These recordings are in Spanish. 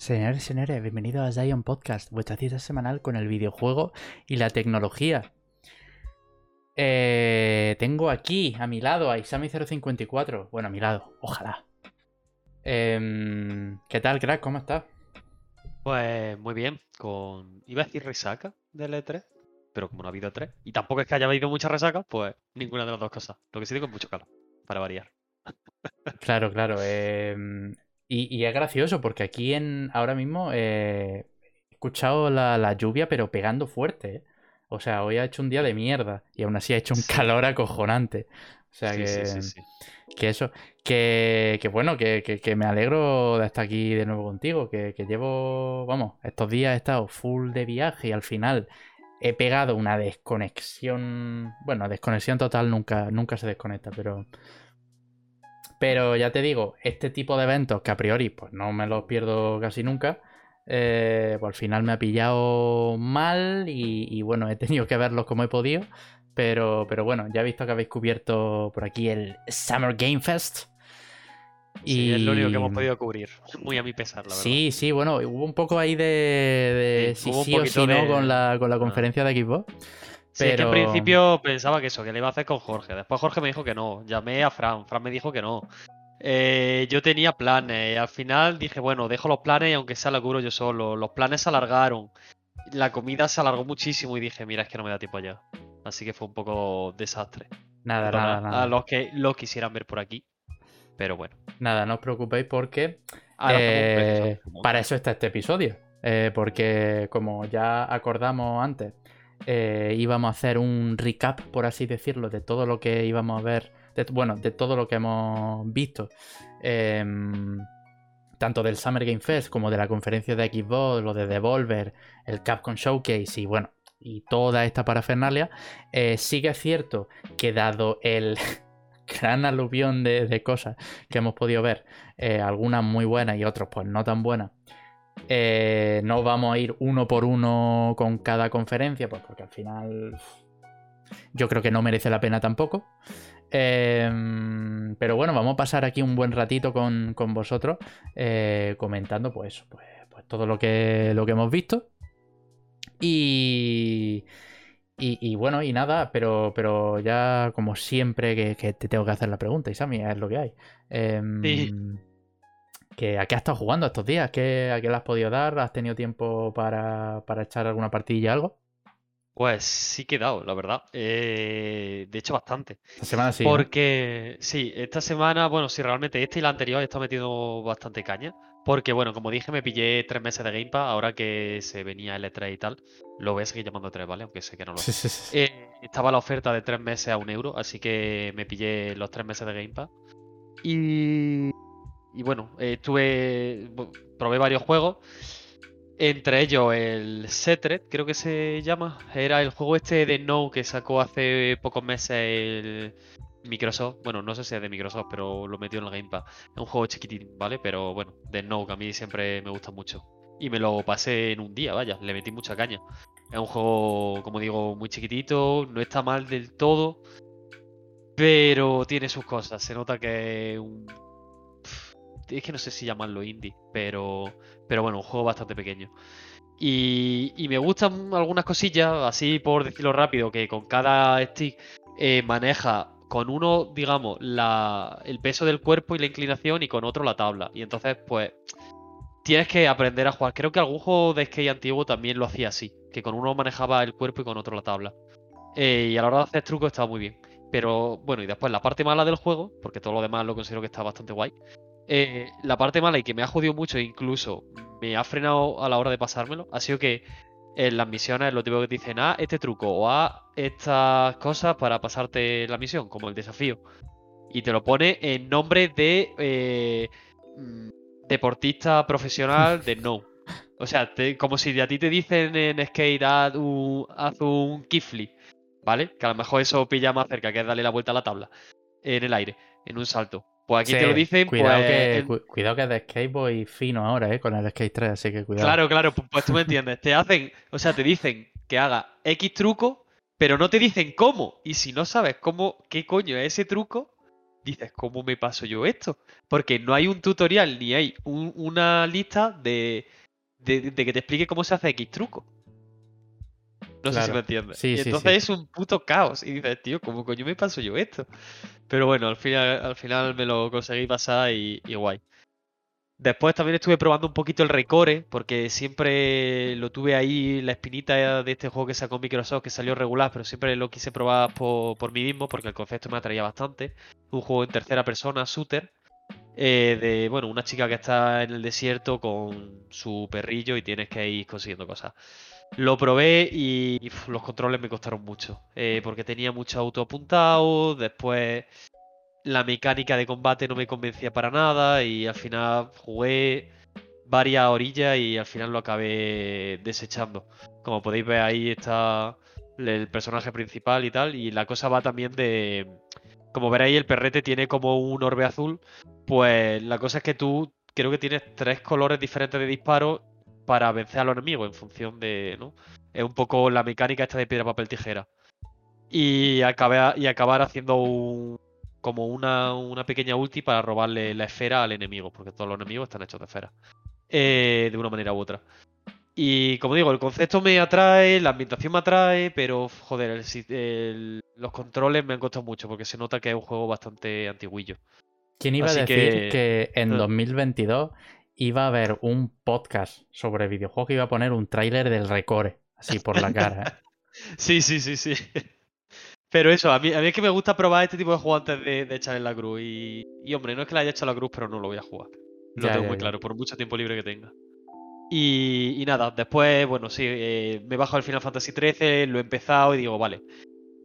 Señores y señores, bienvenidos a Zion Podcast, vuestra cita semanal con el videojuego y la tecnología. Eh, tengo aquí a mi lado a Isami054. Bueno, a mi lado, ojalá. Em, ¿Qué tal, crack? ¿Cómo estás? Pues muy bien, con. Iba a decir resaca del E3, pero como no ha habido E3, y tampoco es que haya habido mucha resaca, pues ninguna de las dos cosas. Lo que sí digo es mucho calor, para variar. Claro, claro. em, y, y es gracioso porque aquí en ahora mismo eh, he escuchado la, la lluvia, pero pegando fuerte. ¿eh? O sea, hoy ha hecho un día de mierda y aún así ha hecho un Sí. calor acojonante. O sea Sí, que, sí, que eso, que, que bueno, que, que- que me alegro de estar aquí de nuevo contigo, que, que llevo, vamos, estos días he estado full de viaje y al final he pegado una desconexión, bueno, desconexión total nunca, nunca se desconecta, pero, pero ya te digo, este tipo de eventos que a priori pues no me los pierdo casi nunca, eh, pues al final me ha pillado mal y, y bueno, he tenido que verlos como he podido. Pero, pero bueno, ya he visto que habéis cubierto por aquí el Summer Game Fest. Sí, es lo único que hemos Y- podido cubrir. Muy a mi pesar, la verdad. Sí, sí, bueno, hubo un poco ahí de, de Sí, si sí o si no de- con la, con la Ah. conferencia de Xbox. Sí, es que en principio pensaba que eso, que le iba a hacer con Jorge. Después Jorge me dijo que no. Llamé a Fran, Fran me dijo que no. Eh, yo tenía planes. Al final dije, bueno, dejo los planes y aunque sea la cubro yo solo. Los planes se alargaron. La comida se alargó muchísimo y dije, mira, es que no me da tiempo ya. Así que fue un poco desastre. Nada, nada, nada. A los que lo quisieran ver por aquí. Pero bueno. Nada, no os preocupéis porque un Eh, para eso está este episodio. Eh, porque como ya acordamos antes, eh, íbamos a hacer un recap, por así decirlo, de todo lo que íbamos a ver. de- bueno, de todo lo que hemos visto. em, tanto del Summer Game Fest como de la conferencia de Xbox, lo de Devolver, el Capcom Showcase y bueno, y toda esta parafernalia. Eh, sí que es cierto que dado el gran aluvión de, cosas que hemos podido ver, eh, algunas muy buenas y otras pues no tan buenas. Eh, no vamos a ir uno por uno con cada conferencia, pues porque al final yo creo que no merece la pena tampoco. Eh, pero bueno, vamos a pasar aquí un buen ratito con, con vosotros eh, comentando pues, pues, pues todo lo que, lo que hemos visto. Y, y, y bueno, y nada, pero, pero ya como siempre que, que te tengo que hacer la pregunta, Isami, es lo que hay. Em, Sí. Que, ¿A qué has estado jugando estos días? ¿Qué, ¿A qué le has podido dar? ¿Has tenido tiempo para, para echar alguna partidilla algo? Pues sí que he dado, la verdad. Eh, de hecho, bastante. Esta semana sí. ¿no? Porque, sí, esta semana, bueno, sí, realmente esta y la anterior he estado metiendo bastante caña. Porque, bueno, como dije, me pillé tres meses de Game Pass, ahora que se venía el E3 y tal. Lo voy a seguir llamando 3, ¿vale? Aunque sé que no lo Sí, sí, sí. Eh, estaba la oferta de tres meses a un euro, así que me pillé los tres meses de Game Pass. Y, y bueno, bu- probé varios juegos. Entre ellos el Setred, creo que se llama. Era el juego este de No que sacó hace pocos meses el Microsoft. Bueno, no sé si es de Microsoft, pero lo metió en el Game Pass. Es un juego chiquitín, ¿vale? Pero bueno, de No, que a mí siempre me gusta mucho. Y me lo pasé en un día, vaya, le metí mucha caña. Es un juego, como digo, muy chiquitito, no está mal del todo, pero tiene sus cosas. Se nota que es un... Es que no sé si llamarlo indie, pero, pero bueno, un juego bastante pequeño. Y, y me gustan algunas cosillas, así por decirlo rápido, que con cada stick eh, maneja con uno, digamos, la, el peso del cuerpo y la inclinación y con otro la tabla. Y entonces, pues, tienes que aprender a jugar. Creo que algún juego de skate antiguo también lo hacía así, que con uno manejaba el cuerpo y con otro la tabla. Eh, y a la hora de hacer trucos estaba muy bien. Pero bueno, y después la parte mala del juego, porque todo lo demás lo considero que está bastante guay. Eh, la parte mala y que me ha jodido mucho, e incluso me ha frenado a la hora de pasármelo, ha sido que en las misiones lo típico que dicen, ah, este truco o a estas cosas para pasarte la misión, como el desafío. Y te lo pone en nombre de eh, mm, deportista profesional de no. O sea, como si a ti te dicen en skate, haz un, haz un kickflip, ¿vale? Que a lo mejor eso pilla más cerca, que es darle la vuelta a la tabla en el aire, en un salto. Pues aquí te lo dicen, cuidado, pues, que, en- cu- cuidado que de Skateboy fino ahora, ¿eh? Con el Skate 3, así que cuidado. Claro, claro, pu- pues tú me entiendes. Te hacen, o sea, te dicen que haga X truco, pero no te dicen cómo. Y si no sabes cómo, qué coño es ese truco, dices, ¿cómo me paso yo esto? Porque no hay un tutorial ni hay una lista de, de, que te explique cómo se hace X truco. No sé si me entiendes. y entonces es un puto caos. Y dices, tío, ¿cómo coño me paso yo esto? Pero bueno, al final, al final me lo conseguí pasar y, y guay. Después también estuve probando un poquito el Recore, porque siempre lo tuve ahí, la espinita de este juego que sacó Microsoft, que salió regular, pero siempre lo quise probar por, mí mismo, porque el concepto me atraía bastante. Un juego en tercera persona, shooter, eh, de, bueno, una chica que está en el desierto con su perrillo y tienes que ir consiguiendo cosas. Lo probé y, los controles me costaron mucho, eh, porque tenía mucho auto apuntado, después la mecánica de combate no me convencía para nada y al final jugué varias orillas y al final lo acabé desechando. Como podéis ver ahí está el personaje principal y tal y la cosa va también de... Como veréis el perrete tiene como un orbe azul, pues la cosa es que tú creo que tienes tres colores diferentes de disparo para vencer a los enemigos en función de... ¿no? Es un poco la mecánica esta de piedra, papel, tijera. Y, acabé, y acabar haciendo un, como una, una, pequeña ulti para robarle la esfera al enemigo, porque todos los enemigos están hechos de esfera, eh, de una manera u otra. Y como digo, el concepto me atrae, la ambientación me atrae, pero joder, los controles me han costado mucho porque se nota que es un juego bastante antiguillo. ¿Quién iba a decir que, en 2022 iba a haber un podcast sobre videojuegos que iba a poner un tráiler del Recore, así por la cara? ¿eh? sí, sí, sí, sí. Pero eso, a mí, a mí es que me gusta probar este tipo de juegos antes de, de echar en la cruz. Y, y, hombre, no es que la haya hecho la cruz, pero no lo voy a jugar. Lo tengo muy claro, por mucho tiempo libre que tenga. Y, y nada, después, bueno, sí, eh, me bajo el Final Fantasy XIII, lo he empezado y digo, vale.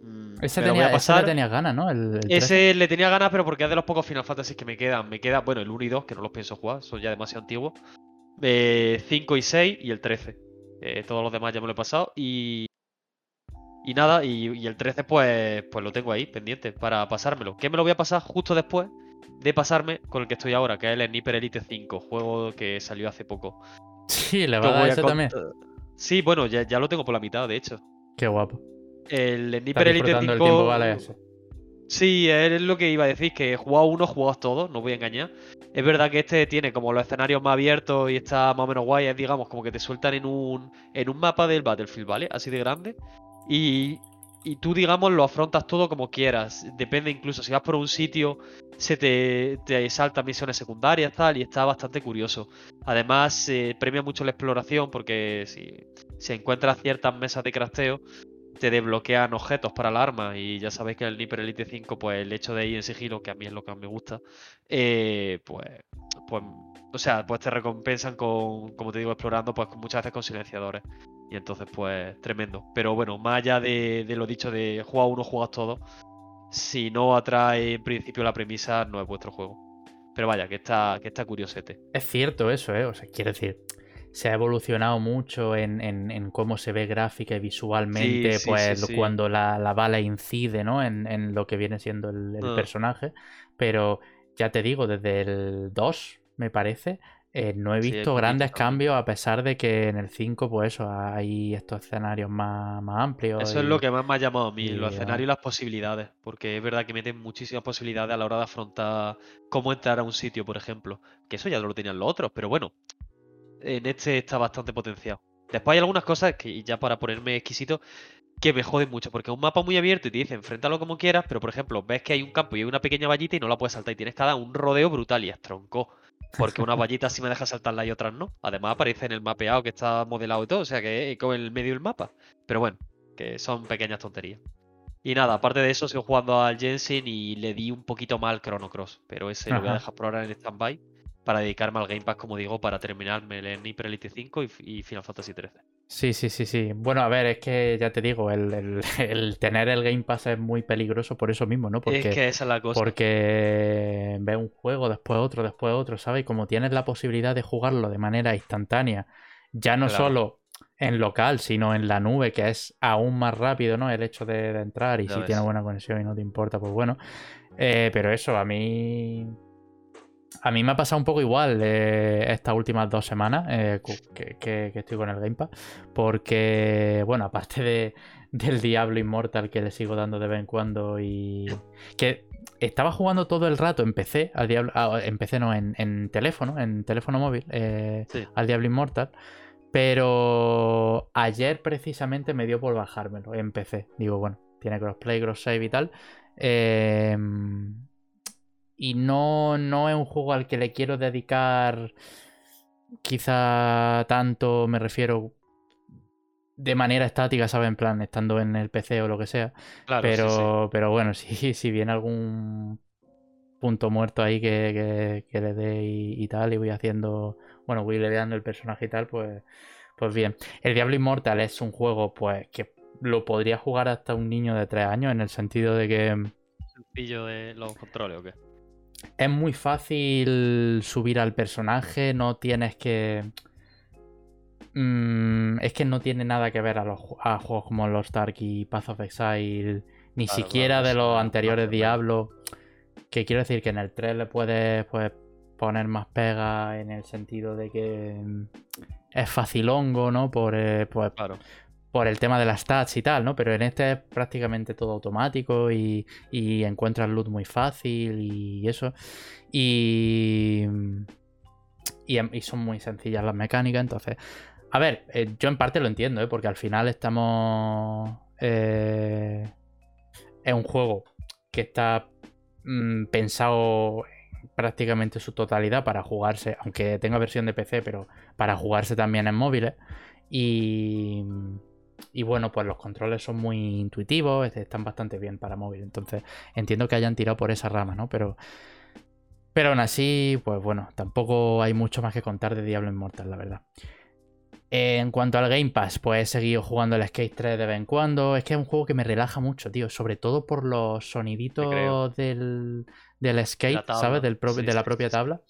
Mm, ese, tenía, ese le tenías ganas, ¿no? ese le tenía ganas, pero porque es de los pocos Final Fantasy que me quedan. Me queda, bueno, el 1 y 2, que no los pienso jugar, son ya demasiado antiguos. Eh, 5 y 6 y el 13. Eh, todos los demás ya me lo he pasado. Y, y nada, y, el 13 pues, pues lo tengo ahí pendiente para pasármelo. Que me lo voy a pasar justo después de pasarme con el que estoy ahora, que es el Sniper Elite 5, juego que salió hace poco. Sí, le va a dar eso también. Sí, bueno, ya, lo tengo por la mitad, de hecho. Qué guapo. El Sniper Elite 5. vale Sí, es lo que iba a decir, que jugado uno, jugado todos, no voy a engañar. Es verdad que este tiene como los escenarios más abiertos y está más o menos guay, es digamos como que te sueltan en un, en un mapa del Battlefield, ¿vale? Así de grande. Y, tú, digamos, lo afrontas todo como quieras. Depende incluso, si vas por un sitio, se te, te saltan misiones secundarias, tal, y está bastante curioso. Además, se premia mucho la exploración porque si, si encuentras ciertas mesas de crafteo, te desbloquean objetos para la arma y ya sabéis que el Sniper Elite 5, pues el hecho de ir en sigilo, que a mí es lo que más me gusta, eh, pues, pues, o sea, pues te recompensan con, como te digo, explorando, pues muchas veces con silenciadores. Y entonces, pues, tremendo. Pero bueno, más allá de, lo dicho de juega uno, juegas todo, si no atrae en principio la premisa, no es vuestro juego. Pero vaya, que está, que está curiosete. Es cierto eso, ¿eh? O sea, quiero decir, se ha evolucionado mucho en, cómo se ve gráfica y visualmente, pues cuando la, bala incide, ¿no? En, lo que viene siendo el, ah. personaje. Pero ya te digo, desde el 2, me parece, eh, no he visto grandes cambios a pesar de que en el 5, pues eso, hay estos escenarios más, amplios. Eso es lo que más me ha llamado a mí, los escenarios y las posibilidades, porque es verdad que meten muchísimas posibilidades a la hora de afrontar cómo entrar a un sitio, por ejemplo, que eso ya lo tenían los otros, pero bueno, en este está bastante potenciado. Después hay algunas cosas que, ya para ponerme exquisito, que me joden mucho, porque es un mapa muy abierto y te dice enfréntalo como quieras, pero por ejemplo, ves que hay un campo y hay una pequeña vallita y no la puedes saltar y tienes que dar un rodeo brutal y es tronco. Porque una vallita sí me deja saltarla y otras no. Además aparece en el mapeado que está modelado y todo, o sea que es como en el medio del mapa. Pero bueno, que son pequeñas tonterías. Y nada, aparte de eso, sigo jugando al Jensen y le di un poquito mal Chrono Cross. Pero ese lo voy a dejar por ahora en stand-by para dedicarme al Game Pass, como digo, para terminarme el Sniper Elite 5 y, Final Fantasy 13. Sí, sí, sí, sí. Bueno, a ver, es que ya te digo, el, tener el Game Pass es muy peligroso por eso mismo, ¿no? Porque, es que esa es la cosa. Porque ve un juego, después otro, después otro, ¿sabes? Y como tienes la posibilidad de jugarlo de manera instantánea, ya no solo en local, sino en la nube, que es aún más rápido, ¿no? El hecho de, entrar y si tienes buena conexión y no te importa, pues bueno. Eh, pero eso, a mí a mí me ha pasado un poco igual eh, estas últimas dos semanas eh, que, estoy con el Game Pass. Porque, bueno, aparte de, del Diablo Immortal que le sigo dando de vez en cuando y que estaba jugando todo el rato en PC, al Diablo, ah, en PC no, en, teléfono, en teléfono móvil, eh, al Diablo Immortal. Pero ayer precisamente me dio por bajármelo en PC. Digo, bueno, tiene crossplay, cross save y tal. Em, y no, no es un juego al que le quiero dedicar quizá tanto, me refiero de manera estática, ¿sabes? En plan, estando en el PC o lo que sea. pero, pero bueno, si, si viene algún punto muerto ahí que, le dé y, tal, y voy haciendo, bueno, voy leveando el personaje y tal, pues, pues bien. El Diablo Immortal es un juego, pues, que lo podría jugar hasta un niño de 3 años, en el sentido de que... ¿Sencillo de los controles o qué? Es muy fácil subir al personaje, no tienes que Mm, es que no tiene nada que ver a, los, juegos como Lost Ark y Path of Exile, ni siquiera de los anteriores Diablo. Que quiero decir que en el 3 le puedes, pues, poner más pega en el sentido de que mm, es facilongo, ¿no? Por, eh, pues, por el tema de las stats y tal, ¿no? Pero en este es prácticamente todo automático y, y encuentras loot muy fácil y eso. Y, y, y son muy sencillas las mecánicas, entonces a ver, eh, yo en parte lo entiendo, ¿eh? porque al final estamos. Eh, es un juego que está mm, pensado prácticamente su totalidad para jugarse, aunque tenga versión de PC, pero para jugarse también en móviles. Y, y bueno, pues los controles son muy intuitivos, están bastante bien para móvil. Entonces entiendo que hayan tirado por esa rama, ¿no? Pero, pero aún así, pues bueno, tampoco hay mucho más que contar de Diablo Immortal, la verdad. En cuanto al Game Pass, pues he seguido jugando el Skate 3 de vez en cuando. Es que es un juego que me relaja mucho, tío. Sobre todo por los soniditos del, del skate, ¿sabes? Del de la propia tabla.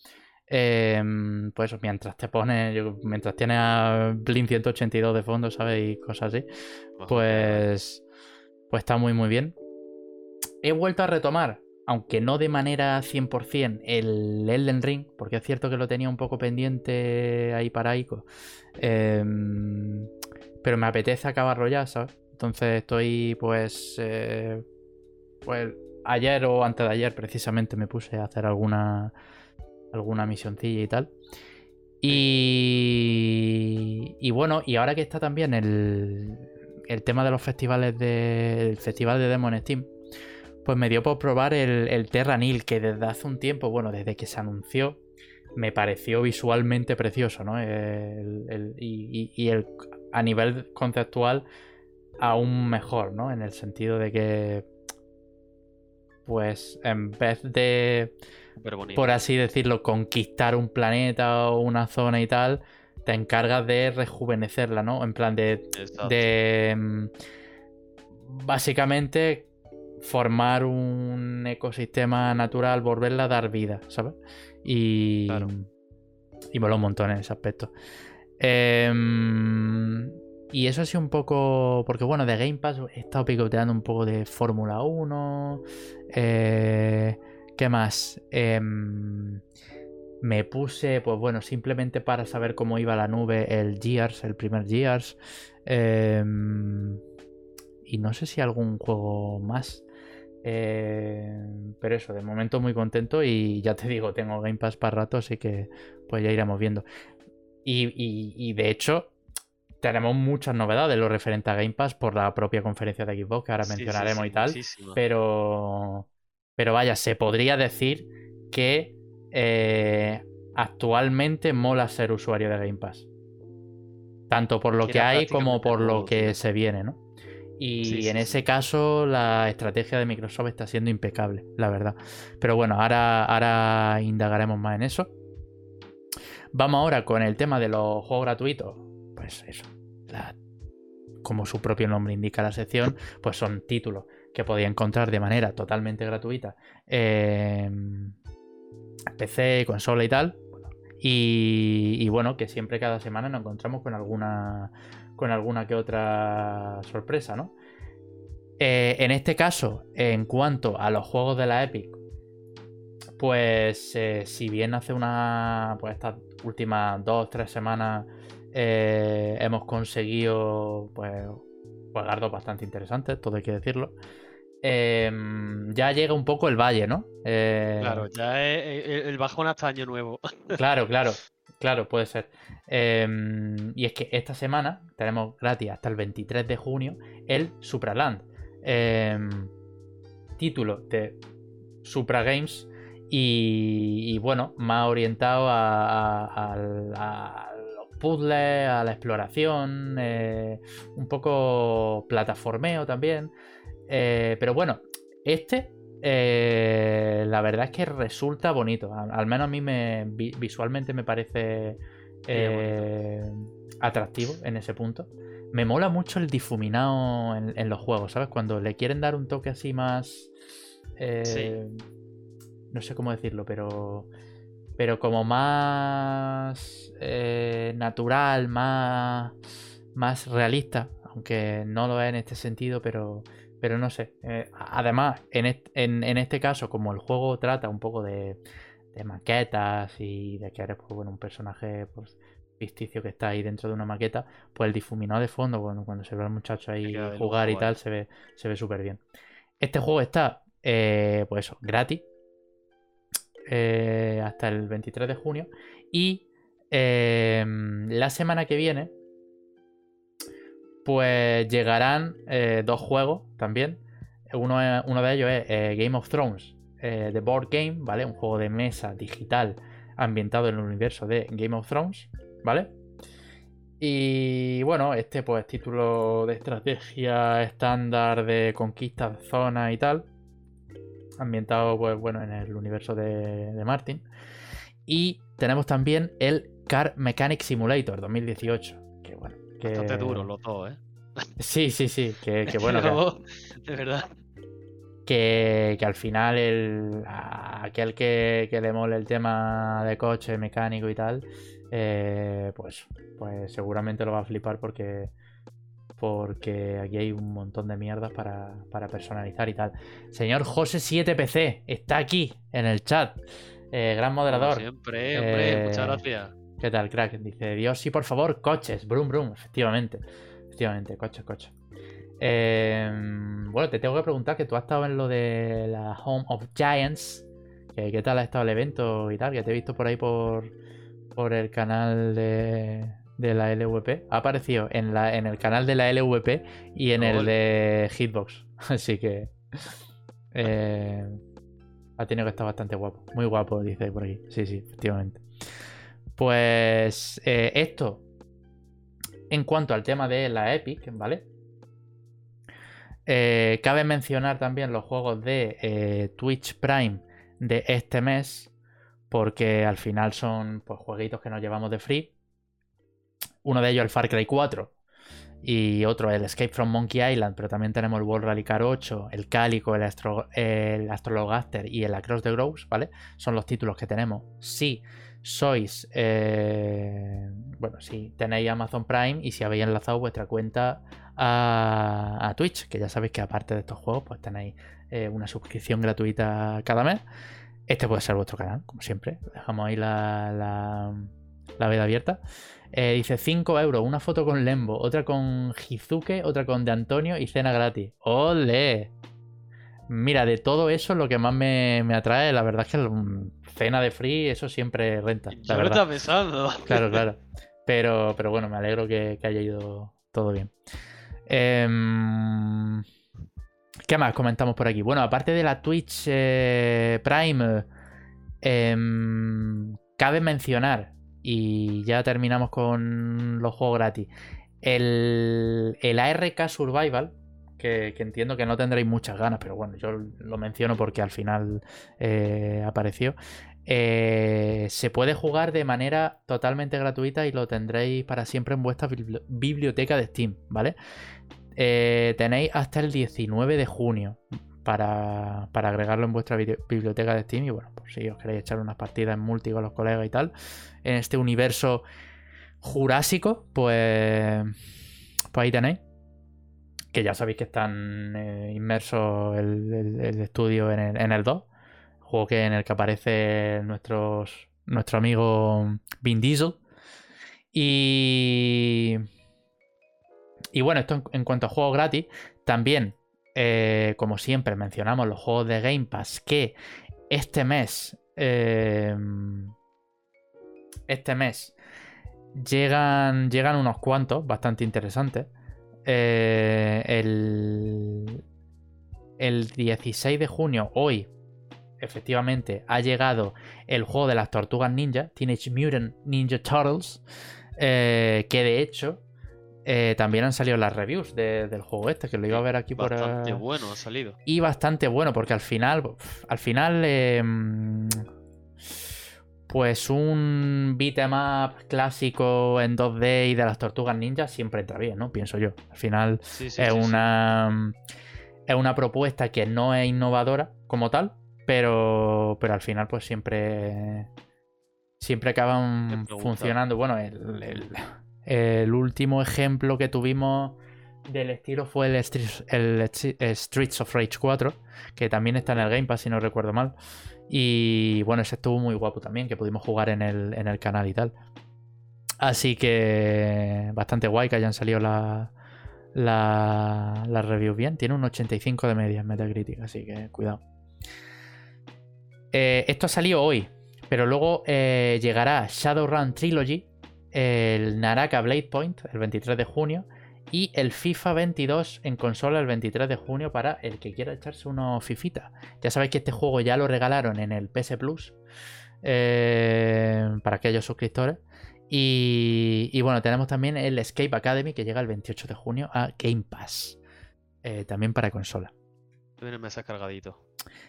Em, pues mientras te pones, mientras tienes a Blink 182 de fondo, ¿sabes? Y cosas así. Pues, pues está muy, muy bien. He vuelto a retomar aunque no de manera 100%, el Elden Ring, porque es cierto que lo tenía un poco pendiente ahí para Ico, em, pero me apetece acabarlo ya, ¿sabes? Entonces estoy pues... Eh, pues ayer o antes de ayer precisamente me puse a hacer alguna, alguna misioncilla y tal. Y, y bueno, y ahora que está también el, el tema de los festivales del Festival de Demon Steam, pues me dio por probar el, el Terranil, que desde hace un tiempo, bueno, desde que se anunció, me pareció visualmente precioso, ¿no? y, el, a nivel conceptual, aún mejor, ¿no? En el sentido de que, pues, en vez de, por así decirlo, conquistar un planeta o una zona y tal, te encargas de rejuvenecerla, ¿no? En plan de... de mm, básicamente formar un ecosistema natural, volverla a dar vida, ¿sabes? Y, y mola un montón en ese aspecto. Em, y eso ha sido un poco. Porque bueno, de Game Pass he estado picoteando un poco de Fórmula 1. Eh, ¿Qué más? Em, me puse, pues bueno, simplemente para saber cómo iba la nube, el Gears, el primer Gears. Em, y no sé si algún juego más. Eh, pero eso, de momento muy contento y ya te digo, tengo Game Pass para rato, así que pues ya iremos viendo. Y, de hecho, tenemos muchas novedades lo referente a Game Pass por la propia conferencia de Xbox que ahora mencionaremos y tal. Pero, pero vaya, se podría decir que eh, actualmente mola ser usuario de Game Pass. Tanto por lo que hay como por lo que se viene, ¿no? Y en ese caso la estrategia de Microsoft está siendo impecable, la verdad. Pero bueno, ahora, ahora indagaremos más en eso. Vamos ahora con el tema de los juegos gratuitos. Pues eso, como su propio nombre indica la sección, pues son títulos que podía encontrar de manera totalmente gratuita en PC, consola y tal. Y, y bueno, que siempre cada semana nos encontramos con alguna con alguna que otra sorpresa, ¿no? Eh, en este caso, en cuanto a los juegos de la Epic, pues eh, si bien hace una, pues estas últimas dos, tres semanas eh, hemos conseguido, pues, juegos bastante interesantes, todo hay que decirlo. em, ya llega un poco el valle, ¿no? Eh, Claro, ya es el, el bajón hasta año nuevo. Claro, claro, claro, puede ser. Em, y es que esta semana tenemos gratis hasta el 23 de junio el Supraland. em, título de Supra Games. Y, y bueno, más orientado a, a- puzzles, a la exploración, eh, un poco plataformeo también. Eh, pero bueno, este eh, la verdad es que resulta bonito. Al, al menos a mí me, vi- visualmente me parece eh, atractivo en ese punto. Me mola mucho el difuminado en, en los juegos, ¿sabes? Cuando le quieren dar un toque así más... eh, Sí. No sé cómo decirlo, pero... Pero como más eh, natural, más, más realista, aunque no lo es en este sentido, pero, pero no sé. Eh, además, en, est- en- en este caso, como el juego trata un poco de, de maquetas y de que eres pues, bueno, un personaje pues, ficticio que está ahí dentro de una maqueta, pues el difuminado de fondo, cuando, cuando se ve al muchacho ahí jugar y tal, se ve, se ve súper bien. Este juego está, eh, pues eso, gratis. Eh, hasta el 23 de junio. Y eh, la semana que viene, pues llegarán eh, dos juegos también. Uno, uno de ellos es eh, Game of Thrones, The Board Game, ¿vale? Un juego de mesa digital ambientado en el universo de Game of Thrones, ¿vale? Y bueno, este pues título de estrategia estándar de conquista de zonas y tal. Ambientado pues bueno en el universo de, de Martin. Y tenemos también el Car Mechanic Simulator 2018. Que bueno. Que... Bastante duro los dos, ¿eh? Sí, sí, sí. Que, que bueno. que- de verdad. que, que al final el, aquel que, que le mole el tema de coche, mecánico y tal, eh, pues, pues seguramente lo va a flipar porque, porque aquí hay un montón de mierdas para, para personalizar y tal. Señor José 7PC está aquí en el chat. Eh, gran Como moderador. siempre, hombre, Eh, muchas gracias. ¿Qué tal, crack? Dice, Dios, sí, por favor, coches, brum, brum, efectivamente. Efectivamente, coches, coches. Eh, bueno, te tengo que preguntar que tú has estado en lo de la Home of Giants. que ¿Qué tal ha estado el evento y tal? Que te he visto por ahí por, por el canal de, de la LVP. Ha aparecido en, la, en el canal de la LVP y en el de Hitbox. Así que... eh, ha tenido que estar bastante guapo. Muy guapo, dice por aquí. Sí, sí, efectivamente. Pues eh, esto, en cuanto al tema de la Epic, ¿vale? Eh, cabe mencionar también los juegos de Twitch Prime de este mes, porque al final son pues, jueguitos que nos llevamos de free. Uno de ellos el Far Cry 4 y otro el Escape from Monkey Island, pero también tenemos el World Rally Car 8, el Calico, el, Astro, el Astrologaster y el Across the Groves, ¿vale? Son los títulos que tenemos. Si sois, eh, bueno, si tenéis Amazon Prime y si habéis enlazado vuestra cuenta a, a Twitch, que ya sabéis que aparte de estos juegos, pues tenéis eh, una suscripción gratuita cada mes. Este puede ser vuestro canal, como siempre. Dejamos ahí la, la, la veda abierta. Eh, dice 5 euros, una foto con Lembo, otra con Hizuke, otra con De Antonio y cena gratis. ¡Ole! Mira, de todo eso lo que más me, me atrae, la verdad es que el- cena de free, eso siempre renta. La Yo lo verdad. estaba pensando. Claro, claro. Pero, pero bueno, me alegro que, que haya ido todo bien. Em, ¿Qué más comentamos por aquí? Bueno, aparte de la Twitch eh, Prime, em, cabe mencionar, y ya terminamos con los juegos gratis, el, el ARK Survival, que, entiendo que no tendréis muchas ganas, pero bueno, yo lo menciono porque al final eh, apareció. Eh, se puede jugar de manera totalmente gratuita y lo tendréis para siempre en vuestra bibli- biblioteca de Steam, ¿vale? Eh, tenéis hasta el 19 de junio para, para agregarlo en vuestra bibli- biblioteca de Steam y bueno, pues si os queréis echar unas partidas en multi con los colegas y tal, en este universo jurásico, pues, pues ahí tenéis. Que ya sabéis que están eh, inmersos el, el- estudio en el, en el 2 juego que en el que aparece nuestros, nuestro amigo Vin Diesel. Y, y bueno, esto en cuanto a juegos gratis, también eh, como siempre, mencionamos los juegos de Game Pass que este mes. eh, este mes llegan, llegan unos cuantos bastante interesantes. Eh, el, el 16 de junio, hoy, efectivamente, ha llegado el juego de las tortugas ninja, Teenage Mutant Ninja Turtles, eh, que de hecho eh, también han salido las reviews de- del juego este, que lo iba a ver aquí por... Bastante eh, bueno ha salido. y bastante bueno, porque al final, al final, eh, mm, pues un beat'em up clásico en 2D y de las tortugas ninjas siempre entra bien, ¿no? Pienso yo. Al final Sí, sí, es sí, una es una propuesta que no es innovadora como tal, pero, pero al final pues siempre siempre acaban funcionando. Bueno, el, el- el último ejemplo que tuvimos del estilo fue el, Streets, of Rage 4, que también está en el Game Pass, si no recuerdo mal. Y bueno, ese estuvo muy guapo también, que pudimos jugar en el, en el canal y tal. Así que bastante guay que hayan salido la, la, las reviews bien. Tiene un 85 de media en Metacritic, así que cuidado. Eh, esto ha salido hoy, pero luego eh, llegará Shadowrun Trilogy, el Naraka Blade Point, el 23 de junio, y el FIFA 22 en consola el 23 de junio para el que quiera echarse unos fifita. Ya sabéis que este juego ya lo regalaron en el PS Plus eh, para aquellos suscriptores. Y, y bueno, tenemos también el Escape Academy que llega el 28 de junio a Game Pass. eh, también para consola. Viene meses cargadito.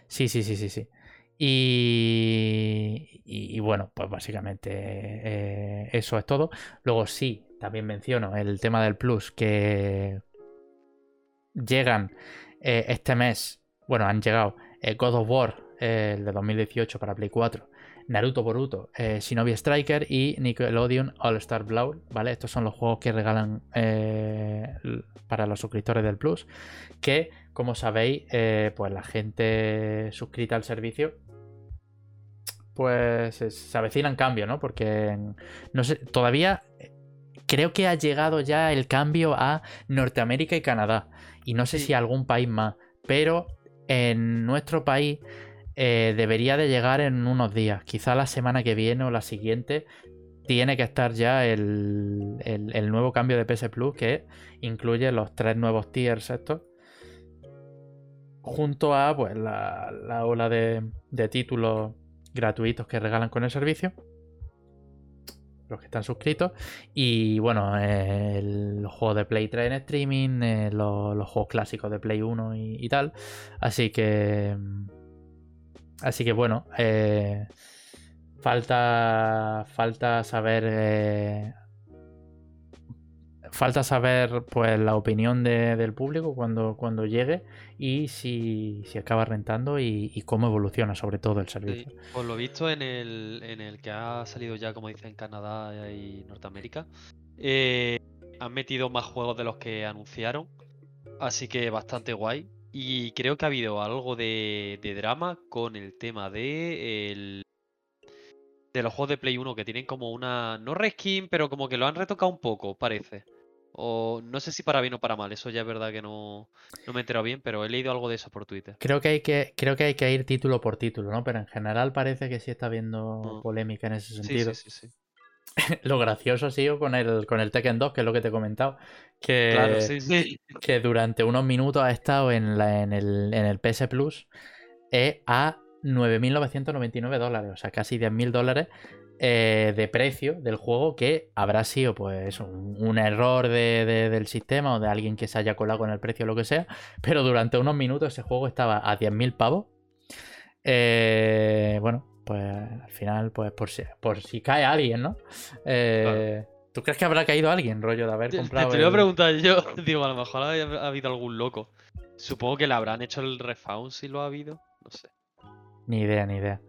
Sí, sí, sí, sí, sí. Y, y- bueno, pues básicamente eh, eso es todo. Luego sí, también menciono el tema del Plus, que llegan eh, este mes, bueno, han llegado eh, God of War, el de 2018 para Play 4, Naruto Boruto, Shinobi Striker y Nickelodeon All Star Brawl, ¿vale? Estos son los juegos que regalan para los suscriptores del Plus, que como sabéis, pues la gente suscrita al servicio, pues se, avecinan cambios, ¿no? Porque no sé, todavía creo que ha llegado ya el cambio a Norteamérica y Canadá, y no sé Sí. si a algún país más, pero en nuestro país eh, debería de llegar en unos días, quizá la semana que viene o la siguiente. Tiene que estar ya el, el- el nuevo cambio de PS Plus que incluye los tres nuevos tiers estos junto a pues, la, la ola de, de títulos gratuitos que regalan con el servicio. Los que están suscritos. Y bueno, eh, el- los juegos de Play 3 en streaming, eh, los, juegos clásicos de Play 1 y, tal. Así que. mm, Así que bueno. eh, falta. Falta saber. Falta saber pues la opinión de- del público cuando, cuando llegue y si, si acaba rentando y, y cómo evoluciona sobre todo el Sí, servicio. Por lo visto en el, en el que ha salido ya, como dicen, Canadá y Norteamérica, eh, han metido más juegos de los que anunciaron, así que bastante guay. Y creo que ha habido algo de, de drama con el tema de, el- de los juegos de Play 1 que tienen como una, no reskin, pero como que lo han retocado un poco, parece. O no sé si para bien o para mal, eso ya es verdad que no, no me he enterado bien, pero he leído algo de eso por Twitter. Creo que hay que, creo que hay que ir título por título, ¿no? Pero en general parece que sí está habiendo Mm. polémica en ese sentido. sí, sí, sí. Lo gracioso ha sido con el, con el Tekken 2, que es lo que te he comentado. Que, Claro, que durante unos minutos ha estado en, la- en, el, en el PS Plus eh, a 9.999 dólares, o sea, casi 10.000 dólares eh, de precio del juego que habrá sido pues un, un error de- de- del sistema o de alguien que se haya colado con el precio o lo que sea, pero durante unos minutos ese juego estaba a 10.000 pavos. Eh, bueno, pues al final, pues por si, por si cae alguien, ¿no? Eh, ¿Tú crees que habrá caído alguien, rollo, de haber te- comprado te lo iba a el- preguntar yo. Digo, a lo mejor ha, ha habido algún loco. Supongo que le habrán hecho el refound si lo ha habido. No sé. Ni idea, ni idea.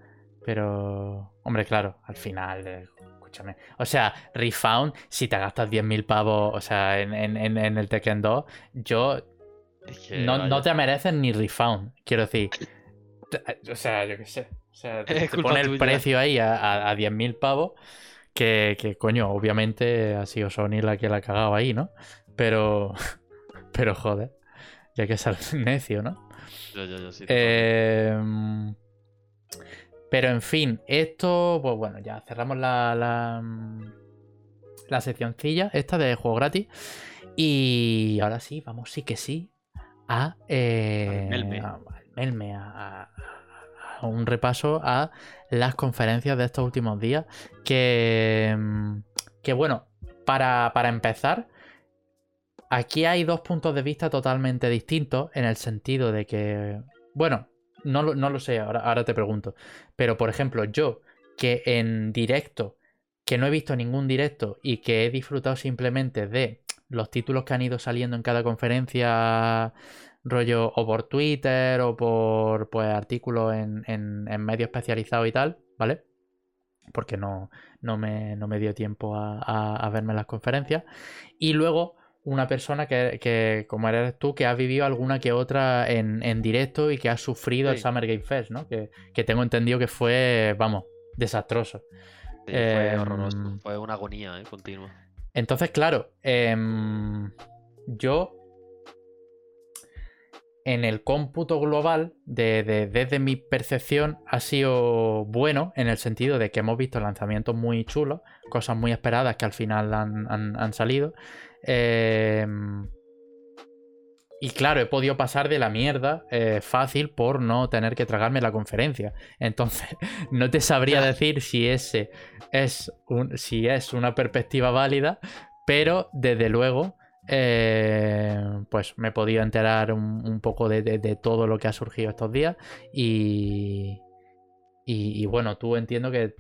Pero, hombre, claro, al final, eh, escúchame. O sea, Refound, si te gastas 10.000 pavos, o sea, en, en- en- el Tekken 2, yo Es que, no, no te mereces ni Refound. Quiero decir, te- o sea, yo qué sé. O sea, te, Es pone el precio ahí a, a, a 10.000 pavos, que, que, coño, obviamente ha sido Sony la que la ha cagado ahí, ¿no? Pero, pero joder. ya que ser necio, ¿no? Yo, yo, yo sí. Eh, pero en fin, esto, pues bueno, ya cerramos la, la, la seccioncilla esta de juego gratis. Y ahora sí, vamos sí que sí a, eh, Al Melme. a- al Melme, a- a- a un repaso a las conferencias de estos últimos días. Que, mm, que bueno, para, para empezar, aquí hay dos puntos de vista totalmente distintos en el sentido de que, bueno, no lo, no sé, ahora, ahora te pregunto, pero por ejemplo, yo que en directo, que no he visto ningún directo y que he disfrutado simplemente de los títulos que han ido saliendo en cada conferencia, rollo o por Twitter o por pues, artículos en, en, en medios y tal, ¿vale? Porque no, no, me, no me dio tiempo a, a- a verme las conferencias. Y luego una persona que, que, como eres tú, que ha vivido alguna que otra en, en directo y que ha sufrido el. Summer Game Fest, ¿no? Que, que tengo entendido que fue, vamos, desastroso. Sí, fue em, horroroso. Fue una agonía, ¿eh? Continua. Entonces, claro, em, yo en el cómputo global, de, de- desde mi percepción, ha sido bueno en el sentido de que hemos visto lanzamientos muy chulos, cosas muy esperadas que al final han, han- han salido. Em, y claro, he podido pasar de la mierda eh, fácil por no tener que tragarme la conferencia. Entonces, no te sabría decir si ese es un, si es una perspectiva válida, pero desde luego, eh, pues me he podido enterar un, un poco de, de- de todo lo que ha surgido estos días y, y, y bueno, tú entiendo que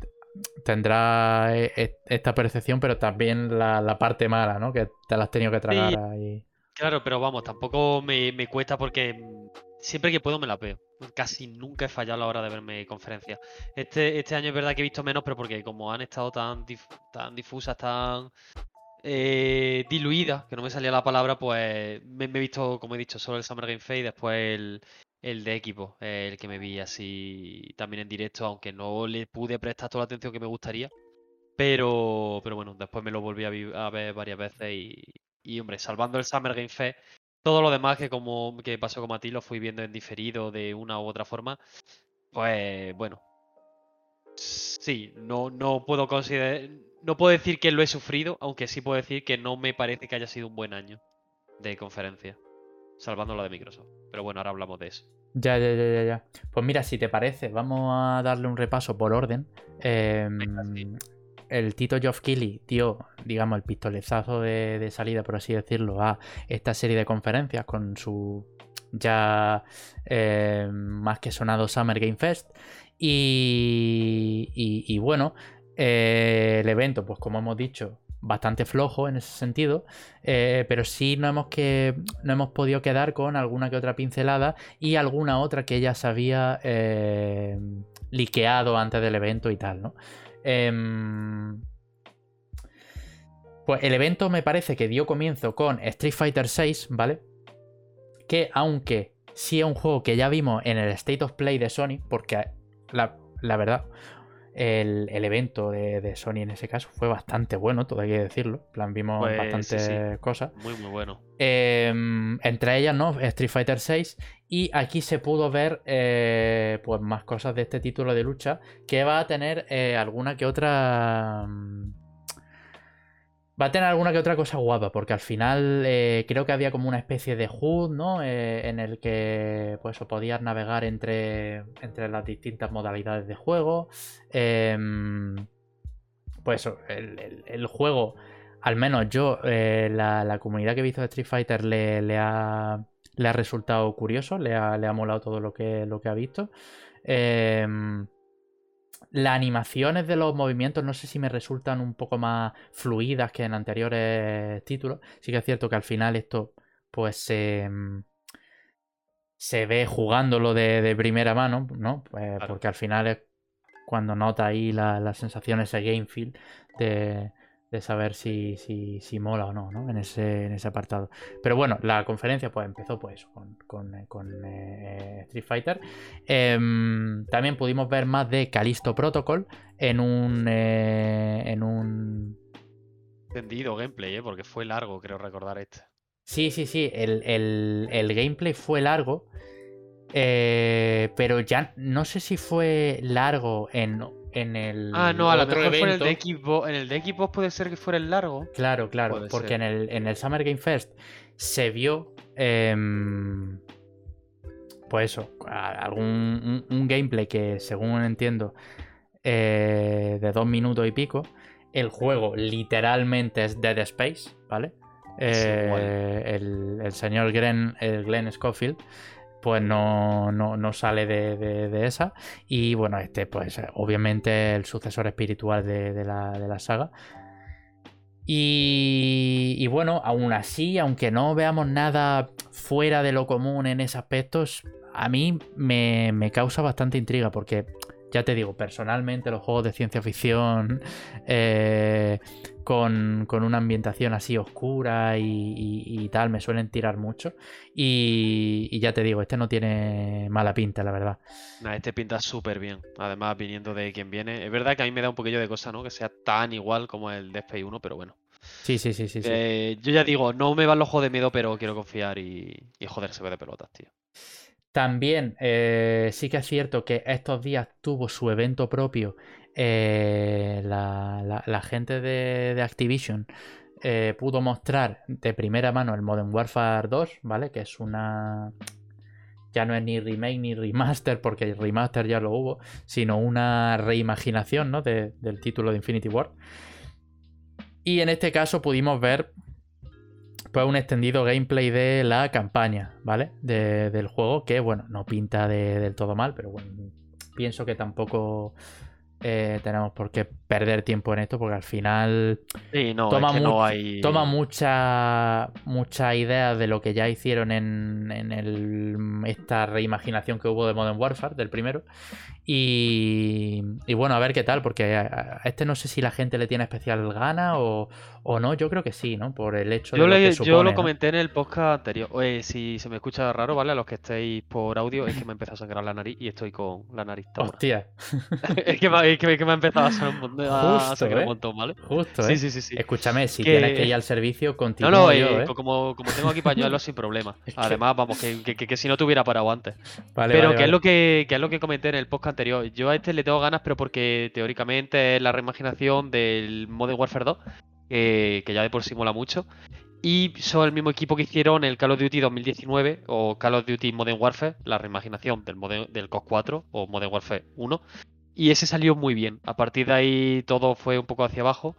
tendrás e- e- esta percepción, pero también la, la parte mala, ¿no? Que te la has tenido que tragar Sí. ahí. Claro, pero vamos, tampoco me, me cuesta porque siempre que puedo me la veo. Casi nunca he fallado a la hora de verme conferencias. Este, este año es verdad que he visto menos, pero porque como han estado tan, dif- tan difusas, tan eh, diluidas, que no me salía la palabra, pues me, me he visto, como he dicho, solo el Summer Game Fest y después el, el de equipo, el que me vi así también en directo, aunque no le pude prestar toda la atención que me gustaría. Pero, pero bueno, después me lo volví a, a ver varias veces y, y, hombre, salvando el Summer Game Fest, todo lo demás que como que pasó como a lo fui viendo en diferido de una u otra forma, pues bueno. Sí, no, no puedo considerar, no puedo decir que lo he sufrido, aunque sí puedo decir que no me parece que haya sido un buen año de conferencia, salvando lo de Microsoft. Pero bueno, ahora hablamos de eso. Ya, ya, ya, ya, ya. Pues mira, si te parece, vamos a darle un repaso por orden. Em, sí. el Tito Geoff Keighley dio, digamos, el pistoletazo de, de salida, por así decirlo, a esta serie de conferencias con su ya eh, más que sonado Summer Game Fest. Y, y- y bueno, eh, el evento, pues como hemos dicho, bastante flojo en ese sentido, eh, pero sí no hemos, que, no hemos podido quedar con alguna que otra pincelada y alguna otra que ya se había eh, liqueado antes del evento y tal, ¿no? Em, pues el evento me parece que dio comienzo con Street Fighter VI, ¿vale? Que aunque sí es un juego que ya vimos en el State of Play de Sony, porque la, la verdad, el, el evento de, de Sony en ese caso fue bastante bueno, todo hay que decirlo. En plan, vimos Pues, bastantes sí. cosas. Muy, muy bueno. Eh, entre ellas, ¿no? Street Fighter VI. Y aquí se pudo ver eh, pues más cosas de este título de lucha. Que va a tener eh, alguna que otra. mm, Va a tener alguna que otra cosa guapa. Porque al final eh, creo que había como una especie de HUD, ¿no? Eh, en el que pues podías navegar entre, entre las distintas modalidades de juego. Em, pues el juego al menos yo, eh, la, la comunidad que he visto de Street Fighter le, le ha, le ha resultado curioso, le ha, le ha molado todo lo que, lo que ha visto. Em, las animaciones de los movimientos no sé si me resultan un poco más fluidas que en anteriores títulos. Sí que es cierto que al final esto pues se, se ve jugándolo de, de primera mano, ¿no? Pues, Claro. Porque al final es cuando nota ahí la, la sensación, ese game feel de, de saber si, si, si mola o no, ¿no? En ese, en ese apartado. Pero bueno, la conferencia pues empezó pues con, con, eh, con, eh, Street Fighter. Em, también pudimos ver más de Callisto Protocol en un... eh, en un... Entendido gameplay, ¿eh? Porque fue largo, creo recordar este. Sí, sí, sí. El, el- el gameplay fue largo. eh, pero ya no sé si fue largo en, en el. Ah, no, a lo mejor fue en el de evento. Xbox. En el de Xbox puede ser que fuera el largo. Claro, claro, Puede porque ser. en el, en el Summer Game Fest se vio, em, pues eso, algún un, un gameplay que según entiendo eh, de dos minutos y pico. El juego literalmente es Dead Space, ¿vale? Eh, el, el señor Glenn, el Glenn Schofield, pues no, no, no sale de, de- esa. Y bueno, este, pues eh, obviamente el sucesor espiritual de, de la, saga. Y, y bueno, aún así, aunque no veamos nada fuera de lo común en ese aspecto, a mí me, me causa bastante intriga porque, ya te digo, personalmente los juegos de ciencia ficción eh, con, con una ambientación así oscura y, y- y tal me suelen tirar mucho. Y, y ya te digo, este no tiene mala pinta, la verdad. Nah, este pinta súper bien. Además, viniendo de quien viene. Es verdad que a mí me da un poquillo de cosa, ¿no? Que sea tan igual como el Death Space 1, pero bueno. Sí, sí, sí, sí. sí. Eh, yo ya digo, no me van los juegos de miedo, pero quiero confiar y, y joder, se ve de pelotas, tío. También eh, sí que es cierto que estos días tuvo su evento propio eh, la, gente de, Activision. eh, pudo mostrar de primera mano el Modern Warfare 2, ¿vale? Que es una... Ya no es ni remake ni remaster, porque el remaster ya lo hubo, sino una reimaginación, ¿no? de- del título de Infinity War. Y en este caso pudimos ver pues un extendido gameplay de la campaña, ¿vale? De- del juego, que bueno, no pinta de- del todo mal, pero bueno, pienso que tampoco eh, tenemos por qué perder tiempo en esto, porque al final Sí, no, Toma es que mucho- no hay. toma mucha mucha idea de lo que ya hicieron en, en el- esta reimaginación que hubo de Modern Warfare, del primero. Y, y bueno, a ver qué tal, porque a, este no sé si la gente le tiene especial gana o, o no, yo creo que sí, ¿no? Por el hecho Yo, de lo le- que yo supone, lo ¿no? comenté en el podcast anterior. Oye, si se me escucha raro, ¿vale? A los que estéis por audio, es que me ha empezado a sangrar la nariz y estoy con la nariz tapada. Hostia, es, que me, es que me- que me ha empezado a, sonar un Justo, sangrar ¿eh? un montón, ¿vale? justo, ¿eh? Sí, sí, sí, sí. Escúchame, si Que- tienes que ir al servicio, No, continúo no, yo, eh, ¿eh? co- como, como tengo aquí pañuelos sin problema. Es Además, vamos, que, si no te hubiera parado antes. Vale, pero vale, que es vale. lo que, que es lo que comenté en el podcast Yo a este le tengo ganas, pero porque teóricamente es la reimaginación del Modern Warfare 2, que, que ya de por sí mola mucho. Y son el mismo equipo que hicieron el Call of Duty 2019 o Call of Duty Modern Warfare, la reimaginación del, Modern- del COS 4 o Modern Warfare 1. Y ese salió muy bien. A partir de ahí todo fue un poco hacia abajo.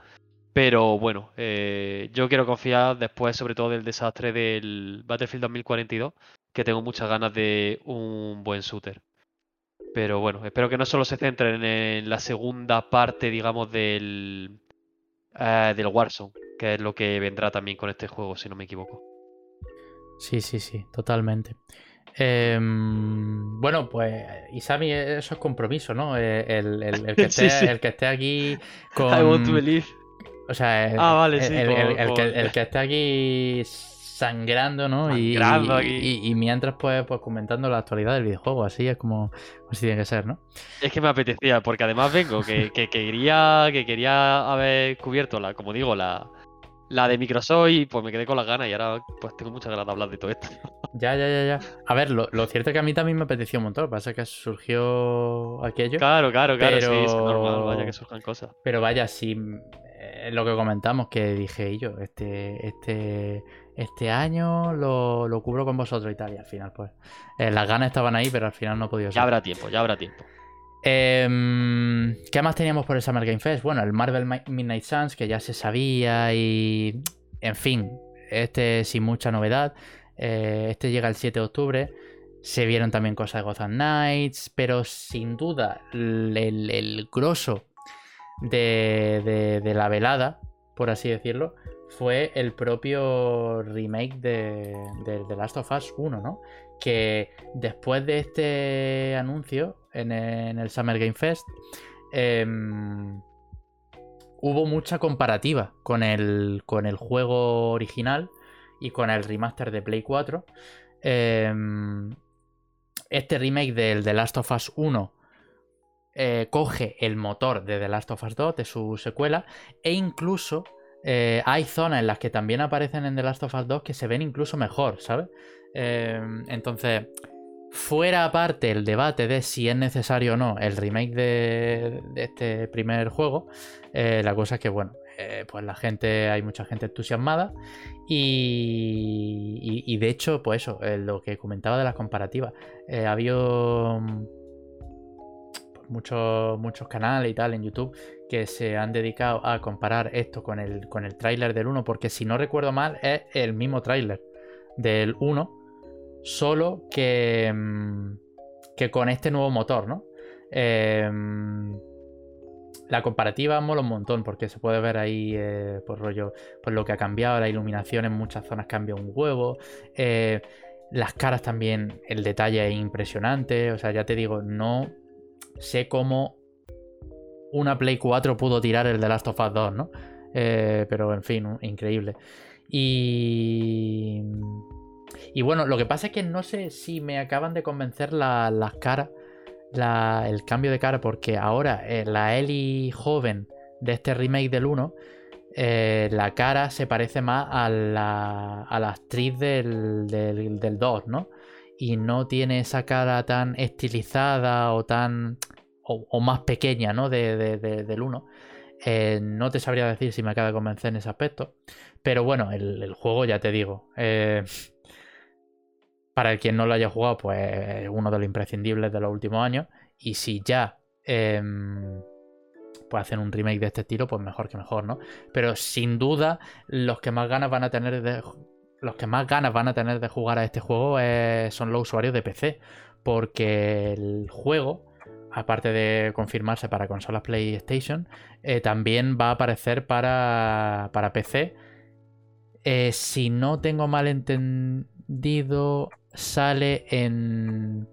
Pero bueno, eh, yo quiero confiar después, sobre todo del desastre del Battlefield 2042, que tengo muchas ganas de un buen shooter. Pero bueno, espero que no solo se centren en la segunda parte, digamos, del, eh, del Warzone, que es lo que vendrá también con este juego, si no me equivoco. Sí, sí, sí, totalmente. Em, bueno, pues Isami, eso es compromiso, ¿no? Eh, El, el- el que, esté, sí. el que esté aquí I want to con... believe. O sea, el, Ah, vale, sí, por- que, por- el que esté aquí sangrando, ¿no? Y- Sangrando y, aquí. y- y mientras, pues, pues comentando la actualidad del videojuego, así es como así tiene que ser, ¿no? Es que me apetecía, porque además vengo, que, que quería, que quería haber cubierto la, como digo, la, la de Microsoft y pues me quedé con las ganas y ahora pues tengo muchas ganas de hablar de todo esto. Ya, ya, ya, ya. A ver, lo, lo cierto es que a mí también me apeteció un montón. Lo que pasa es que surgió aquello. Claro, claro, claro, sí, Pero- es normal, vaya que surjan cosas. Pero vaya, sí, es lo que comentamos, que dije yo, este, este, este año lo, lo cubro con vosotros y tal, y al final, pues, eh, las ganas estaban ahí, pero al final no he podido ser. Ya habrá tiempo, ya habrá tiempo. Em, ¿Qué más teníamos por el Summer Game Fest? Bueno, el Marvel Mi- Midnight Suns, que ya se sabía y... En fin, este sin mucha novedad. Eh, este llega el 7 de octubre. Se vieron también cosas de Gotham Knights, pero sin duda el, el- el grosso de, de- de la velada, por así decirlo, fue el propio remake de, de The Last of Us 1, ¿no? Que después de este anuncio en el, en el Summer Game Fest, em, hubo mucha comparativa con el, con el juego original y con el remaster de Play 4. Em, este remake del The Last of Us 1 eh, coge el motor de The Last of Us 2, de su secuela, e incluso eh, hay zonas en las que también aparecen en The Last of Us 2 que se ven incluso mejor, ¿sabes? Eh, entonces, fuera aparte el debate de si es necesario o no el remake de, este primer juego, eh, la cosa es que, bueno, pues la gente, hay mucha gente entusiasmada y, de hecho, pues eso, lo que comentaba de las comparativas, ha habido muchos, muchos canales y tal en YouTube que se han dedicado a comparar esto con el, con el tráiler del 1, porque si no recuerdo mal es el mismo tráiler del 1, solo que, mm, que con este nuevo motor, ¿no? Em, la comparativa mola un montón porque se puede ver ahí, eh, por rollo, por lo que ha cambiado, la iluminación en muchas zonas cambia un huevo. Eh, las caras también, el detalle es impresionante. O sea, ya te digo, no sé cómo una Play 4 pudo tirar el de Last of Us 2, ¿no? Eh, pero en fin, increíble. Y. Y bueno, lo que pasa es que no sé si me acaban de convencer las caras, el cambio de cara, porque ahora eh, la Ellie joven de este remake del 1, eh, la cara se parece más a la, a la actriz del, del, del 2, ¿no? y no tiene esa cara tan estilizada o tan. O, más pequeña, ¿no? De, del 1. Eh, no te sabría decir si me acaba de convencer en ese aspecto. Pero bueno, el, juego, ya te digo. Eh, para el quien no lo haya jugado, pues es uno de los imprescindibles de los últimos años. Y si ya. Eh, pues hacen un remake de este estilo, pues mejor que mejor, ¿no? Pero sin duda, los que más ganas van a tener de, los que más ganas van a tener de jugar a este juego son los usuarios de PC. Porque el juego, aparte de confirmarse para consolas PlayStation, eh, también va a aparecer para, para PC. Eh, si no tengo mal entendido, sale en,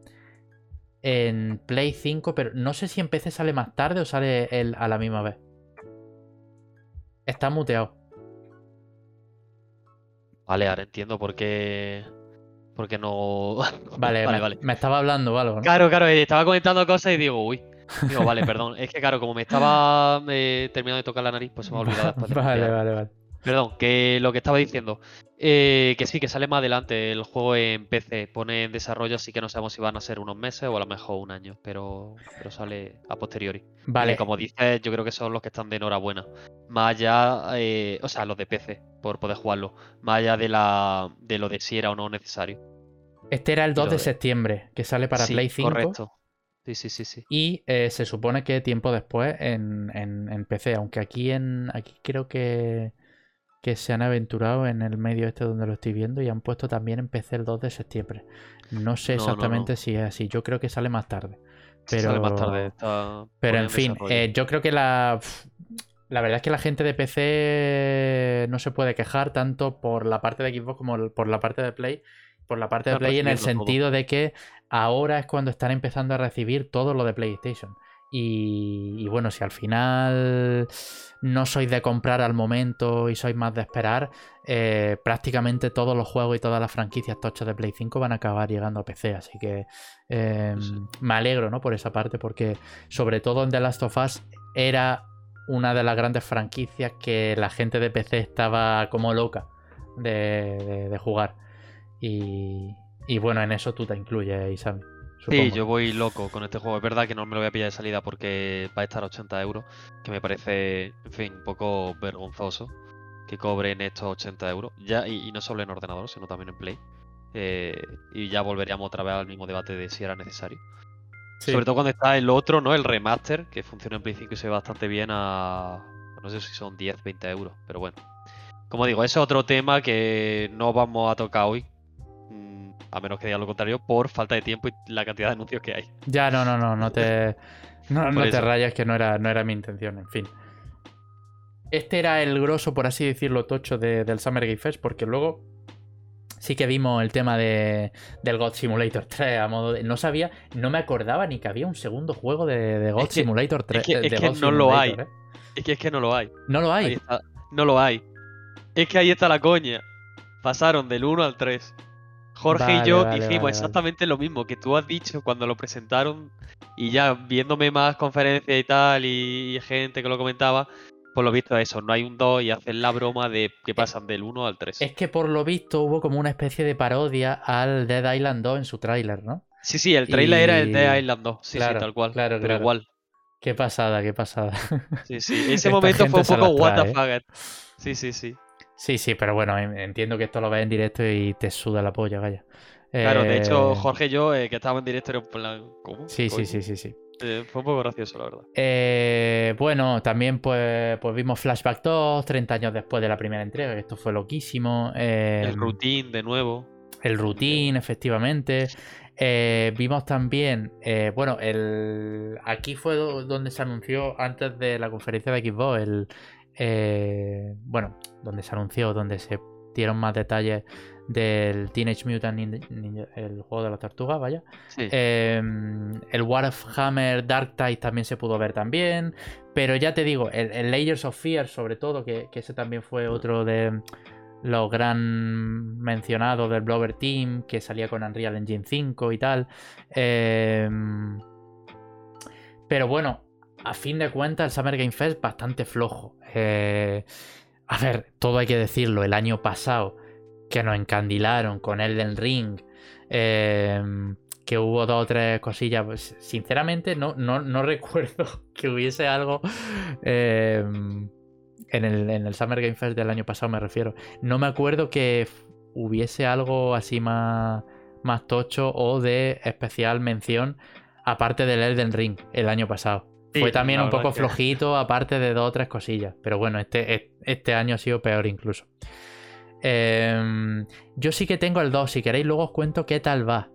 en Play 5, pero no sé si en PC sale más tarde o sale a la misma vez. Está muteado. Vale, ahora entiendo por qué. Porque no. Vale, vale, vale. Me estaba hablando algo, ¿no? Claro, claro, estaba comentando cosas y digo, uy. Digo, vale, perdón. Es que, claro, como me estaba eh, terminando de tocar la nariz, pues se me ha olvidado. vale, vale, vale. Perdón, que lo que estaba diciendo. Eh, que sí, que sale más adelante el juego en PC. Pone en desarrollo, así que no sabemos si van a ser unos meses o a lo mejor un año. Pero, pero sale a posteriori. Vale. como dices, yo creo que son los que están de enhorabuena. Más allá, eh, o sea, los de PC, por poder jugarlo. Más allá de, la, de lo de si era o no necesario. Este era el 2 de septiembre, que sale para Play 5. Correcto. Sí, sí, sí, sí. Y eh, se supone que tiempo después en, en, en PC, aunque aquí en. Aquí creo que que se han aventurado en el medio este donde lo estoy viendo y han puesto también en PC el 2 de septiembre. No sé exactamente si es así, yo creo que sale más tarde. Pero, sale más tarde. pero en fin, eh, yo creo que la... La verdad es que la gente de PC no se puede quejar tanto por la parte de Xbox como por la parte de Play. Por la parte de Play en el sentido de que ahora es cuando están empezando a recibir todo lo de PlayStation. Y, bueno, si al final no sois de comprar al momento y sois más de esperar, eh, prácticamente todos los juegos y todas las franquicias tochas de Play 5 van a acabar llegando a PC. Así que em, me alegro ¿no? por esa parte, porque sobre todo en The Last of Us era una de las grandes franquicias que la gente de PC estaba como loca de, jugar. Y, y, bueno, en eso tú te incluyes, Isami. Sí, yo voy loco con este juego. Es verdad que no me lo voy a pillar de salida porque va a estar a 80 euros, que me parece, en fin, un poco vergonzoso que cobren estos 80 euros. Ya, y, no solo en ordenador, sino también en Play. Eh, y ya volveríamos otra vez al mismo debate de si era necesario. Sobre todo cuando está el otro, ¿no? El remaster, que funciona en Play 5 y se ve bastante bien a. No sé si son 10, 20 euros, pero bueno. Como digo, ese es otro tema que no vamos a tocar hoy, a menos que diga lo contrario, por falta de tiempo y la cantidad de anuncios que hay. Ya, no, no, no, no te, no, te rayas que no era, no era mi intención, en fin. Este era el grosso, por así decirlo, tocho del Summer Game Fest, porque luego sí que vimos el tema de, del God Simulator 3 a modo de... No sabía, no me acordaba ni que había un segundo juego de, God Simulator 3. Es que, no lo hay. ¿eh? Es que es que no lo hay. No lo hay. No lo hay. Es que ahí está la coña. Pasaron del 1 al 3. Jorge y yo dijimos exactamente lo mismo que tú has dicho cuando lo presentaron y ya viéndome más conferencias y tal y, gente que lo comentaba, por lo visto eso, no hay un 2 y hacen la broma de que pasan del 1 al 3. Es que por lo visto hubo como una especie de parodia al Dead Island 2 en su tráiler, ¿no? Sí, sí, el trailer era el Dead Island 2, sí, Claro, sí, tal cual, claro, pero claro. igual. Qué pasada, qué pasada. Sí, sí, ese momento fue un poco what the fuck. Sí, sí, sí. Sí, sí, pero bueno, en- entiendo que esto lo ves en directo y te suda la polla, vaya. Claro, de hecho, Eh, Jorge y yo, eh, que estábamos en directo, era plan, ¿cómo? Sí, sí, sí, sí, sí. Eh, fue un poco gracioso, la verdad. Eh, bueno, también pues, pues vimos Flashback 2, 30 años después de la primera entrega, que esto fue loquísimo. El routine, de nuevo. el routine, efectivamente. Eh, vimos también, eh, bueno, el aquí fue do- donde se anunció antes de la conferencia de Xbox, el, eh, bueno, donde se anunció, donde se dieron más detalles del Teenage Mutant Ninja, Ninja- el juego de las tortugas, vaya. Sí. Eh, el Warhammer Dark Tide también se pudo ver también. Pero ya te digo, el, el Layers of Fear, sobre todo, que, que ese también fue otro de los gran mencionados del Blover Team, que salía con Unreal Engine 5 y tal. Eh, pero bueno, a fin de cuentas, el Summer Game Fest bastante flojo. Eh, a ver, todo hay que decirlo, el año pasado que nos encandilaron con Elden Ring, eh, que hubo dos o tres cosillas, pues, sinceramente no, no, no recuerdo que hubiese algo eh, en, el, en el Summer Game Fest del año pasado, me refiero. No me acuerdo que hubiese algo así más, más tocho o de especial mención, aparte del Elden Ring el año pasado. Sí, Fue también un poco que- flojito, aparte de dos o tres cosillas. Pero bueno, este, este año ha sido peor incluso. Em, yo sí que tengo el 2. Si queréis, luego os cuento qué tal va.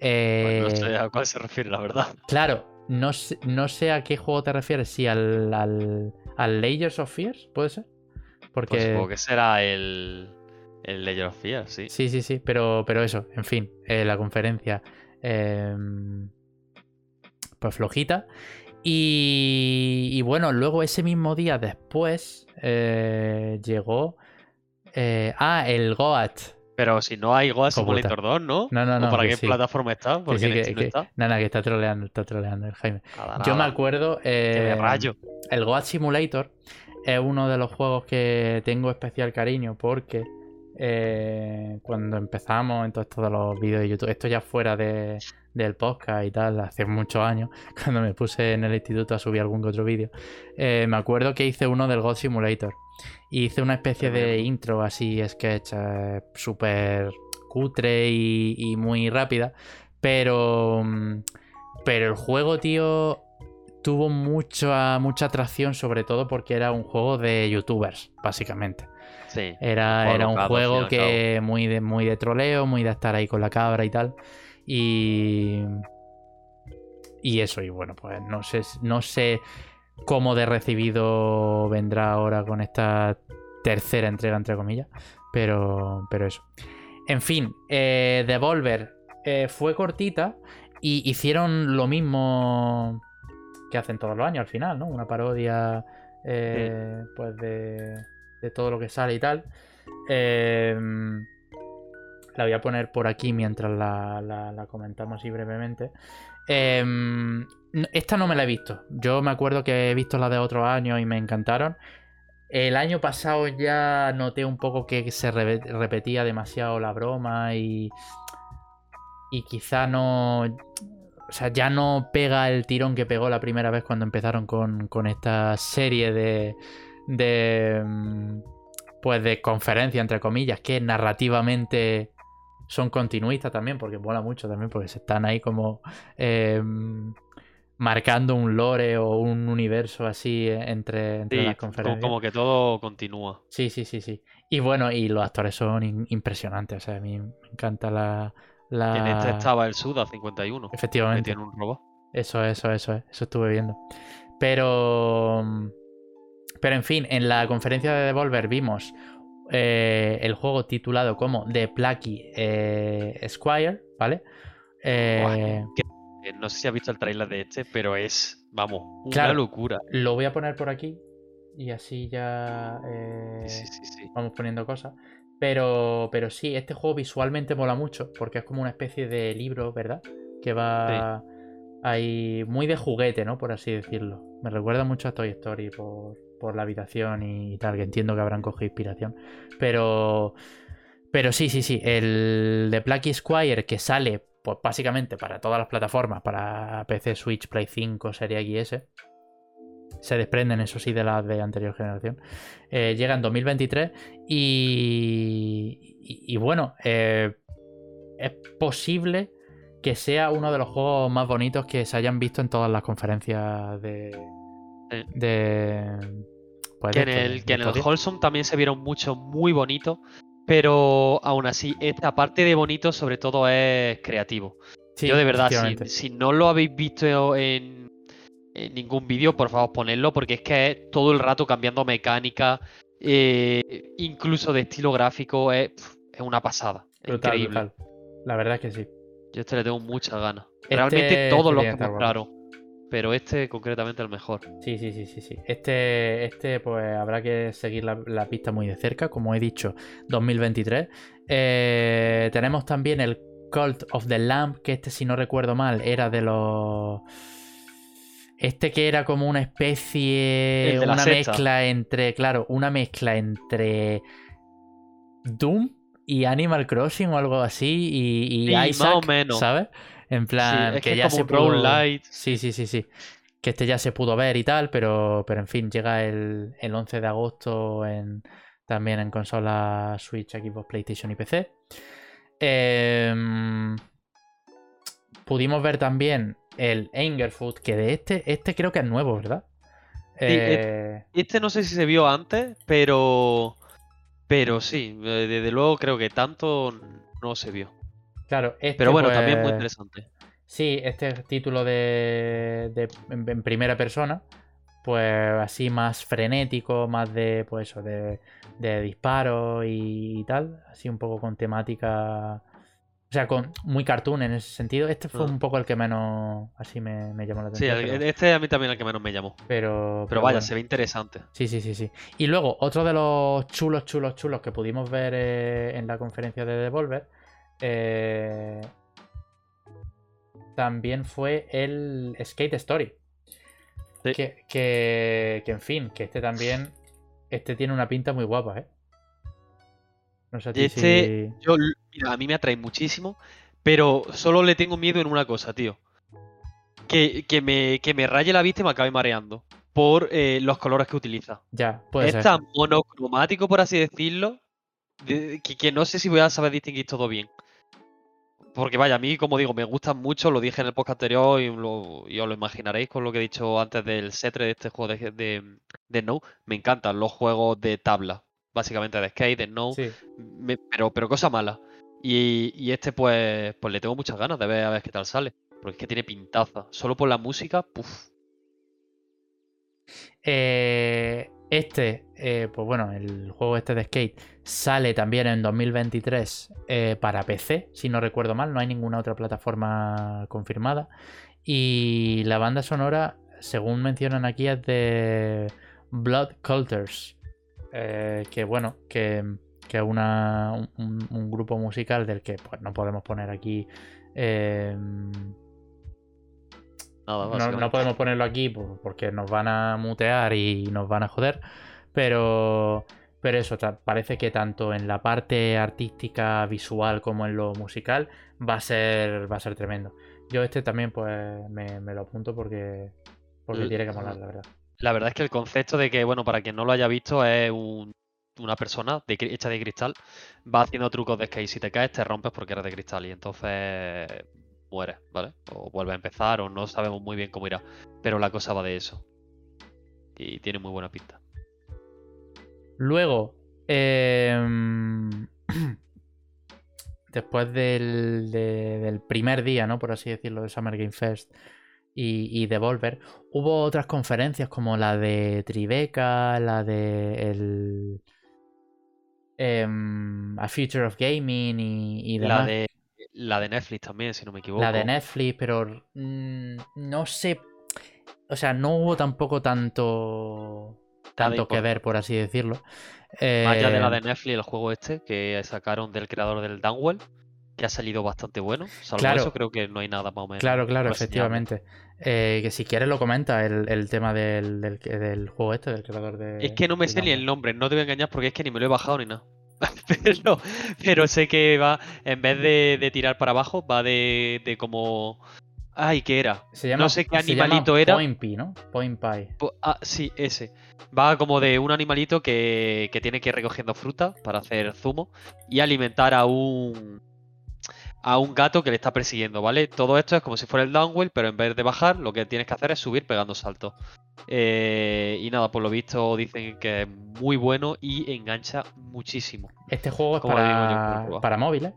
Pues no Eh, sé a cuál se refiere, la verdad. Claro, no sé, no sé a qué juego te refieres. Si al, al, al Layers of Fears, ¿puede ser? Porque. Pues supongo que será el, el Legend of Fear, sí. Sí, sí, sí, pero, pero eso, en fin, eh, la conferencia. em, pues flojita. Y, y bueno, luego ese mismo día después eh, llegó. eh, ah, el Goat. Pero si no hay Goat. Simulator 2, ¿no? No, no, ¿O no. para qué sí, plataforma está? que Porque sí, en que- Steam no que- está. Nada, que está troleando, está troleando el Jaime. Nada, Yo me acuerdo. Eh, de rayo. el Goat Simulator es uno de los juegos que tengo especial cariño porque eh, cuando empezamos en todo esto de los vídeos de YouTube, esto ya fuera de, del podcast y tal, hace muchos años, cuando me puse en el instituto a subir algún que otro vídeo, eh, me acuerdo que hice uno del God Simulator y hice una especie de intro así, sketch, eh, súper cutre y, y muy rápida, pero, mm, pero el juego, tío, tuvo mucha, mucha atracción, sobre todo porque era un juego de youtubers, básicamente. Sí. Era, juego era un juego que muy de, muy de troleo, muy de estar ahí con la cabra y tal. Y. Y eso, y bueno, pues no sé, no sé cómo de recibido vendrá ahora con esta tercera entrega, entre comillas. Pero, pero eso. En fin, eh, Devolver eh, fue cortita y hicieron lo mismo que hacen todos los años al final, ¿no? Una parodia eh, pues de, de todo lo que sale y tal. La voy a poner por aquí mientras la, la- comentamos así brevemente. N- esta no me la he visto. Yo me acuerdo que he visto la de otros años y me encantaron. El año pasado ya noté un poco que se re- repetía demasiado la broma y. Y quizá no. O sea, ya no pega el tirón que pegó la primera vez cuando empezaron con, con esta serie de. de. mm, Pues de conferencia, entre comillas, que narrativamente son continuistas también, porque mola mucho también, porque se están ahí como. eh, marcando un lore o un universo así eh, entre, entre Sí, las conferencias. como que todo continúa. Sí, sí, sí, sí. Y bueno, y los actores son in- impresionantes. O sea, a mí me encanta la. la... En este estaba el Suda 51, que Efectivamente. tiene un robot. Eso, eso, eso, eso estuve viendo. Pero. Pero en fin, en la conferencia de Devolver vimos eh, el juego titulado como The Plucky eh, Squire, ¿vale? Eh, No sé si has visto el trailer de este, pero es, vamos, una Claro. locura. lo voy a poner por aquí y así ya sí, sí, sí. vamos poniendo cosas. Pero, pero sí, este juego visualmente mola mucho porque es como una especie de libro, ¿verdad? Que va ahí muy de juguete, ¿no? Por así decirlo. Me recuerda mucho a Toy Story por, por la habitación y tal, que entiendo que habrán cogido inspiración. Pero, pero sí, sí, sí, el de Black Squire que sale pues básicamente para todas las plataformas, para PC, Switch, Play 5, Serie X se desprenden, eso sí, de las de anterior generación. Eh, llega en 2023 y, y, bueno, eh, es posible que sea uno de los juegos más bonitos que se hayan visto en todas las conferencias de. de que en el, que en el Wholesome también se vieron muchos muy bonitos, pero aún así, esta parte de bonito sobre todo es creativo. Yo de verdad, si, no lo habéis visto en, ningún vídeo, por favor ponedlo, porque es que es todo el rato cambiando mecánica, eh, incluso de estilo gráfico, es, una pasada. increíble. La verdad es que sí. Yo este le tengo muchas ganas. Este Realmente todos los que claro. Pero este concretamente el mejor. Sí, sí, sí, sí, sí. Este, este pues habrá que seguir la, pista muy de cerca, como he dicho, 2023. Eh, tenemos también el Cult of the Lamp, que este, si no recuerdo mal, era de los... Este que era como una especie, una mezcla entre, claro, una mezcla entre Doom y Animal Crossing o algo así y, y Isaac, más o menos. ¿sabes? En plan, que, ya se pudo... Light. Sí, sí, sí, sí. Que este ya se pudo ver y tal, pero, pero en fin, llega el, el 11 de agosto en, también en consola Switch, Xbox, PlayStation y PC. Em, pudimos ver también el Angerfoot, que de este, este creo que es nuevo, ¿verdad? Eh, este no sé si se vio antes, pero pero sí, eh, desde luego creo que tanto no se vio. Claro, este, Pero bueno, también muy pues, interesante. Sí, este título de, en, primera persona, pues así más frenético, más de pues eso, de, de disparos y, tal, así un poco con temática o sea, con muy cartoon en ese sentido. Este fue un poco el que menos así me, llamó la atención. Sí, este a mí también el que menos me llamó. Pero, pero, vaya, se ve interesante. Sí, sí, sí, sí. Y luego, otro de los chulos, chulos, chulos que pudimos ver eh, en la conferencia de Devolver eh, también fue el Skate Story. Que, que, que, en fin, que este también. Este tiene una pinta muy guapa, ¿eh? No sé este, yo, a mí me atrae muchísimo, pero solo le tengo miedo en una cosa, tío. Que, me, que me raye la vista y me acabe mareando por eh, los colores que utiliza. Ya, puede es tan monocromático, por así decirlo, que, no sé si voy a saber distinguir todo bien. Porque vaya, a mí, como digo, me gustan mucho, lo dije en el podcast anterior y, lo, os lo imaginaréis con lo que he dicho antes del setre de este juego de, de, de No. Me encantan los juegos de tabla básicamente de skate, de snow, pero, pero cosa mala. Y, este pues, pues le tengo muchas ganas de ver a ver qué tal sale. Porque es que tiene pintaza. Solo por la música, puff. Eh, este, eh, pues bueno, el juego este de skate sale también en 2023 eh, para PC, si no recuerdo mal, no hay ninguna otra plataforma confirmada. Y la banda sonora, según mencionan aquí, es de Blood Culters. Eh, que bueno, que, que una, un, grupo musical del que pues no podemos poner aquí. No, podemos ponerlo aquí porque nos van a mutear y nos van a joder. Pero, pero eso, parece que tanto en la parte artística, visual como en lo musical va a ser, va a ser tremendo. Yo este también pues me, lo apunto porque, porque tiene que molar, la verdad. La verdad es que el concepto de que, bueno, para quien no lo haya visto, es una persona hecha de cristal, va haciendo trucos de que si te caes te rompes porque eres de cristal y entonces mueres, ¿vale? O vuelve a empezar o no sabemos muy bien cómo irá. Pero la cosa va de eso. Y tiene muy buena pinta. Luego, em, después del, del, primer día, ¿no? Por así decirlo, de Summer Game Fest, y, Devolver. Hubo otras conferencias como la de Tribeca, la de el, em, A Future of Gaming y, demás. La de, la de Netflix también, si no me equivoco. La de Netflix, pero mm, no sé. O sea, no hubo tampoco tanto tanto que ver, por así decirlo. Más allá de la de eh, Netflix, el juego este que sacaron del creador del Downwell. que ha salido bastante bueno. Salvo Claro. eso, creo que no hay nada más o menos. Claro, claro, efectivamente. Eh, que si quieres lo comenta el, el tema del, del, del juego este, del creador de. Es que no me sé ni el nombre, no te voy a engañar porque es que ni me lo he bajado ni nada. pero, pero sé que va, en vez de, de tirar para abajo, va de, de como. Ay, ¿qué era? Se llama, no sé qué se llama animalito era. Point Pie, ¿no? Point Pie. Ah, sí, ese. Va como de un animalito que, que tiene que ir recogiendo fruta para hacer zumo y alimentar a un a un gato que le está persiguiendo, ¿vale? Todo esto es como si fuera el downwell, pero en vez de bajar, lo que tienes que hacer es subir pegando saltos. Eh, y nada, por lo visto dicen que es muy bueno y engancha muchísimo. Este juego es yo, para, para móviles.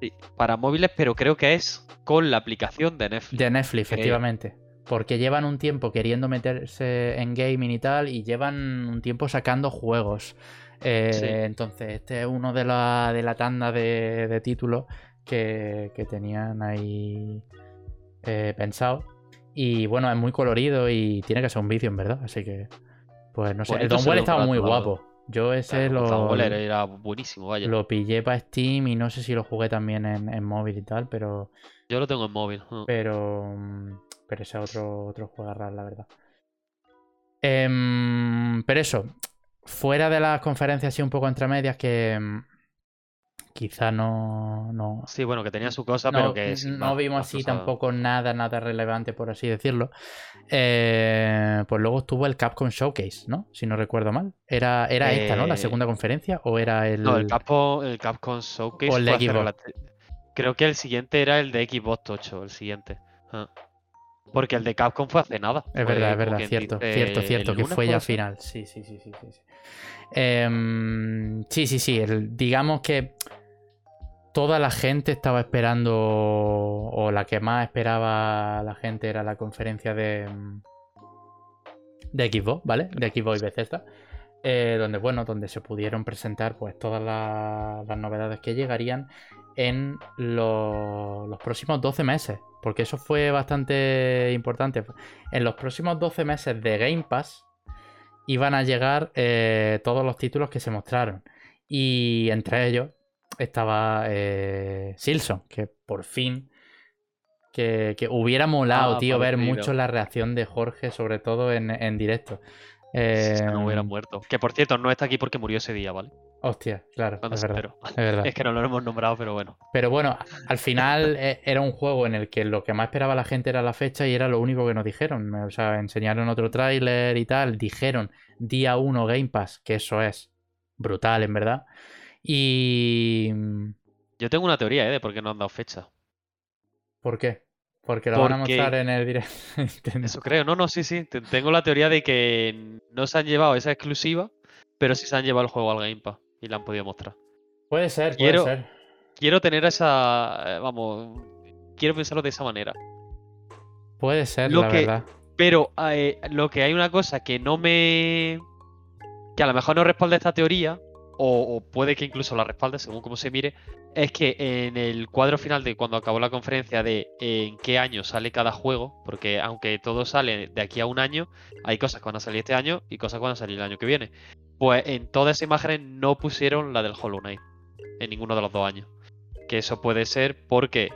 Sí, para móviles, pero creo que es con la aplicación de Netflix. De Netflix, efectivamente. Porque llevan un tiempo queriendo meterse en gaming y tal, y llevan un tiempo sacando juegos. Eh, Sí. Entonces, este es uno de la, de la tanda de, de títulos que, que tenían ahí eh, pensado. Y bueno, es muy colorido y tiene que ser un vídeo, en verdad. Así que, pues no sé. El Bonito ve estaba muy guapo. Yo ese Claro, lo, era, buenísimo, vaya. lo pillé para Steam y no sé si lo jugué también en, en móvil y tal, pero Yo lo tengo en móvil. pero pero ese es otro otro juego raro, la verdad. Em, pero eso, fuera de las conferencias así un poco entre medias que quizá no no Sí, bueno, que tenía su cosa, no, pero que sin no más, vimos así tampoco nada, nada relevante, por así decirlo. Eh, pues luego estuvo el Capcom Showcase, ¿no? Si no recuerdo mal. Era, era esta, ¿no? La Eh, segunda conferencia o era el. No, el Capcom, el Capcom Showcase O el de Xbox. Creo que el siguiente era el de Xbox 8, el siguiente. Ah. Porque el de Capcom fue hace nada. Es verdad, es verdad, cierto, dice, cierto, cierto, que fue ya final. Sí, sí, sí, sí, sí. sí. Em, sí, sí, sí. el- digamos que toda la gente estaba esperando, o la que más esperaba la gente era la conferencia de, de Xbox, ¿vale? De Xbox y Bethesda. eh, donde, bueno, donde se pudieron presentar pues todas la- las novedades que llegarían en lo- los próximos 12 meses. Porque eso fue bastante importante. En los próximos 12 meses de Game Pass iban a llegar eh, todos los títulos que se mostraron. Y entre ellos estaba eh, Silson, que por fin. Que, que hubiera molado, Ah, tío, ver mucho la reacción de Jorge, sobre todo en, en directo. Si es que no hubiera Eh, muerto. Que por cierto, no está aquí porque murió ese día, ¿vale? Hostia, claro, es se verdad, enteró. es verdad. Es que no lo hemos nombrado, pero bueno. Pero bueno, al final eh, era un juego en el que lo que más esperaba la gente era la fecha y era lo único que nos dijeron. O sea, enseñaron otro tráiler y tal, dijeron día 1 Game Pass, que eso es brutal, en verdad. Y... Yo tengo una teoría, ¿eh? De por qué no han dado fecha. ¿Por qué? Porque lo van a mostrar en el directo. Eso creo. No, no, sí, sí. te- Tengo la teoría de que no se han llevado esa exclusiva, pero sí se han llevado el juego al Game Pass y la han podido mostrar. Puede ser, puede Quiero- ser. Quiero tener esa. eh, Vamos. Quiero pensarlo de esa manera. Puede ser, Lo la que- verdad. Pero eh, lo que hay una cosa que no me. que a lo mejor no respalda esta teoría, o, puede que incluso la respalde según cómo se mire, es que en el cuadro final de cuando acabó la conferencia de en qué año sale cada juego, porque aunque todo sale de aquí a un año, hay cosas que van a salir este año y cosas que van a salir el año que viene. Pues en todas esas imágenes no pusieron la del Hollow Knight en ninguno de los dos años. Que eso puede ser porque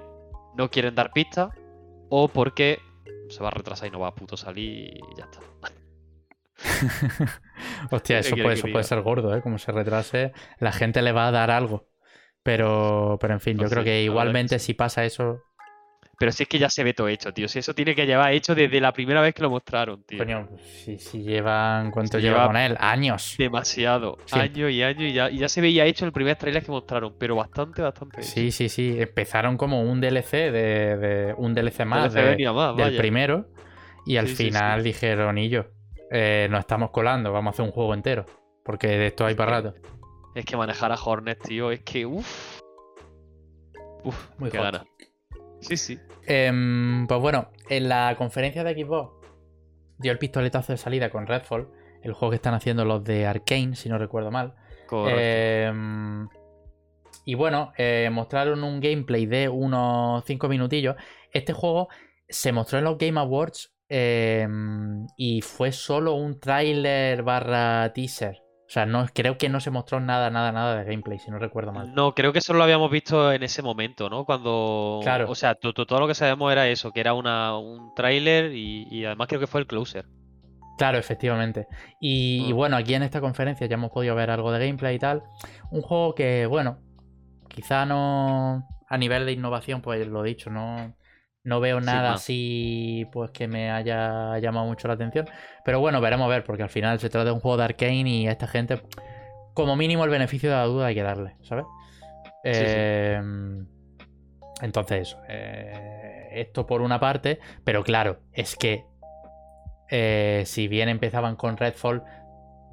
no quieren dar pistas o porque se va a retrasar y no va a puto salir y ya está. Hostia, ¿Qué eso puede, eso ser gordo, ¿eh? Como se retrase, la gente le va a dar algo. Pero, pero en fin, yo creo que igualmente sí. si pasa eso, Pero si es que ya se ve todo hecho, tío. Si eso tiene que llevar hecho desde la primera vez que lo mostraron, tío. coño, si, si llevan, ¿cuánto Si lleva lleva con él? Años. Demasiado. Sí. Año y año y ya, y ya se veía hecho el primer trailer que mostraron, pero bastante, bastante. hecho. Sí, sí, sí. Empezaron como un DLC de, de- un DLC más DLC de- más, del primero. Y al final dijeron, y yo, eh, nos estamos colando, vamos a hacer un juego entero. Porque de esto hay para rato. Es que manejar a Hornet, tío, es que uff. Uff, Muy qué gana. Sí, sí. Em, pues bueno, en la conferencia de Xbox dio el pistoletazo de salida con Redfall, el juego que están haciendo los de Arkane, si no recuerdo mal. Correcto. Em, y bueno, eh, mostraron un gameplay de unos 5 minutillos. Este juego se mostró en los Game Awards em, y fue solo un tráiler barra teaser. O sea, no, creo que no se mostró nada, nada, nada de gameplay, si no recuerdo mal. No, creo que solo lo habíamos visto en ese momento, ¿no? Cuando. Claro. O sea, to- to- todo lo que sabemos era eso, que era una, un tráiler y, y además creo que fue el closer. Claro, efectivamente. Y, y Mm. bueno, aquí en esta conferencia ya hemos podido ver algo de gameplay y tal. Un juego que, bueno, quizá no. A nivel de innovación, pues lo dicho, no. No veo nada así, pues que me haya llamado mucho la atención. Pero bueno, veremos a ver, porque al final se trata de un juego de Arkane y a esta gente, como mínimo, el beneficio de la duda hay que darle, ¿sabes? Sí, sí. Eh, Entonces, eh, esto por una parte, pero claro, es que eh, si bien empezaban con Redfall,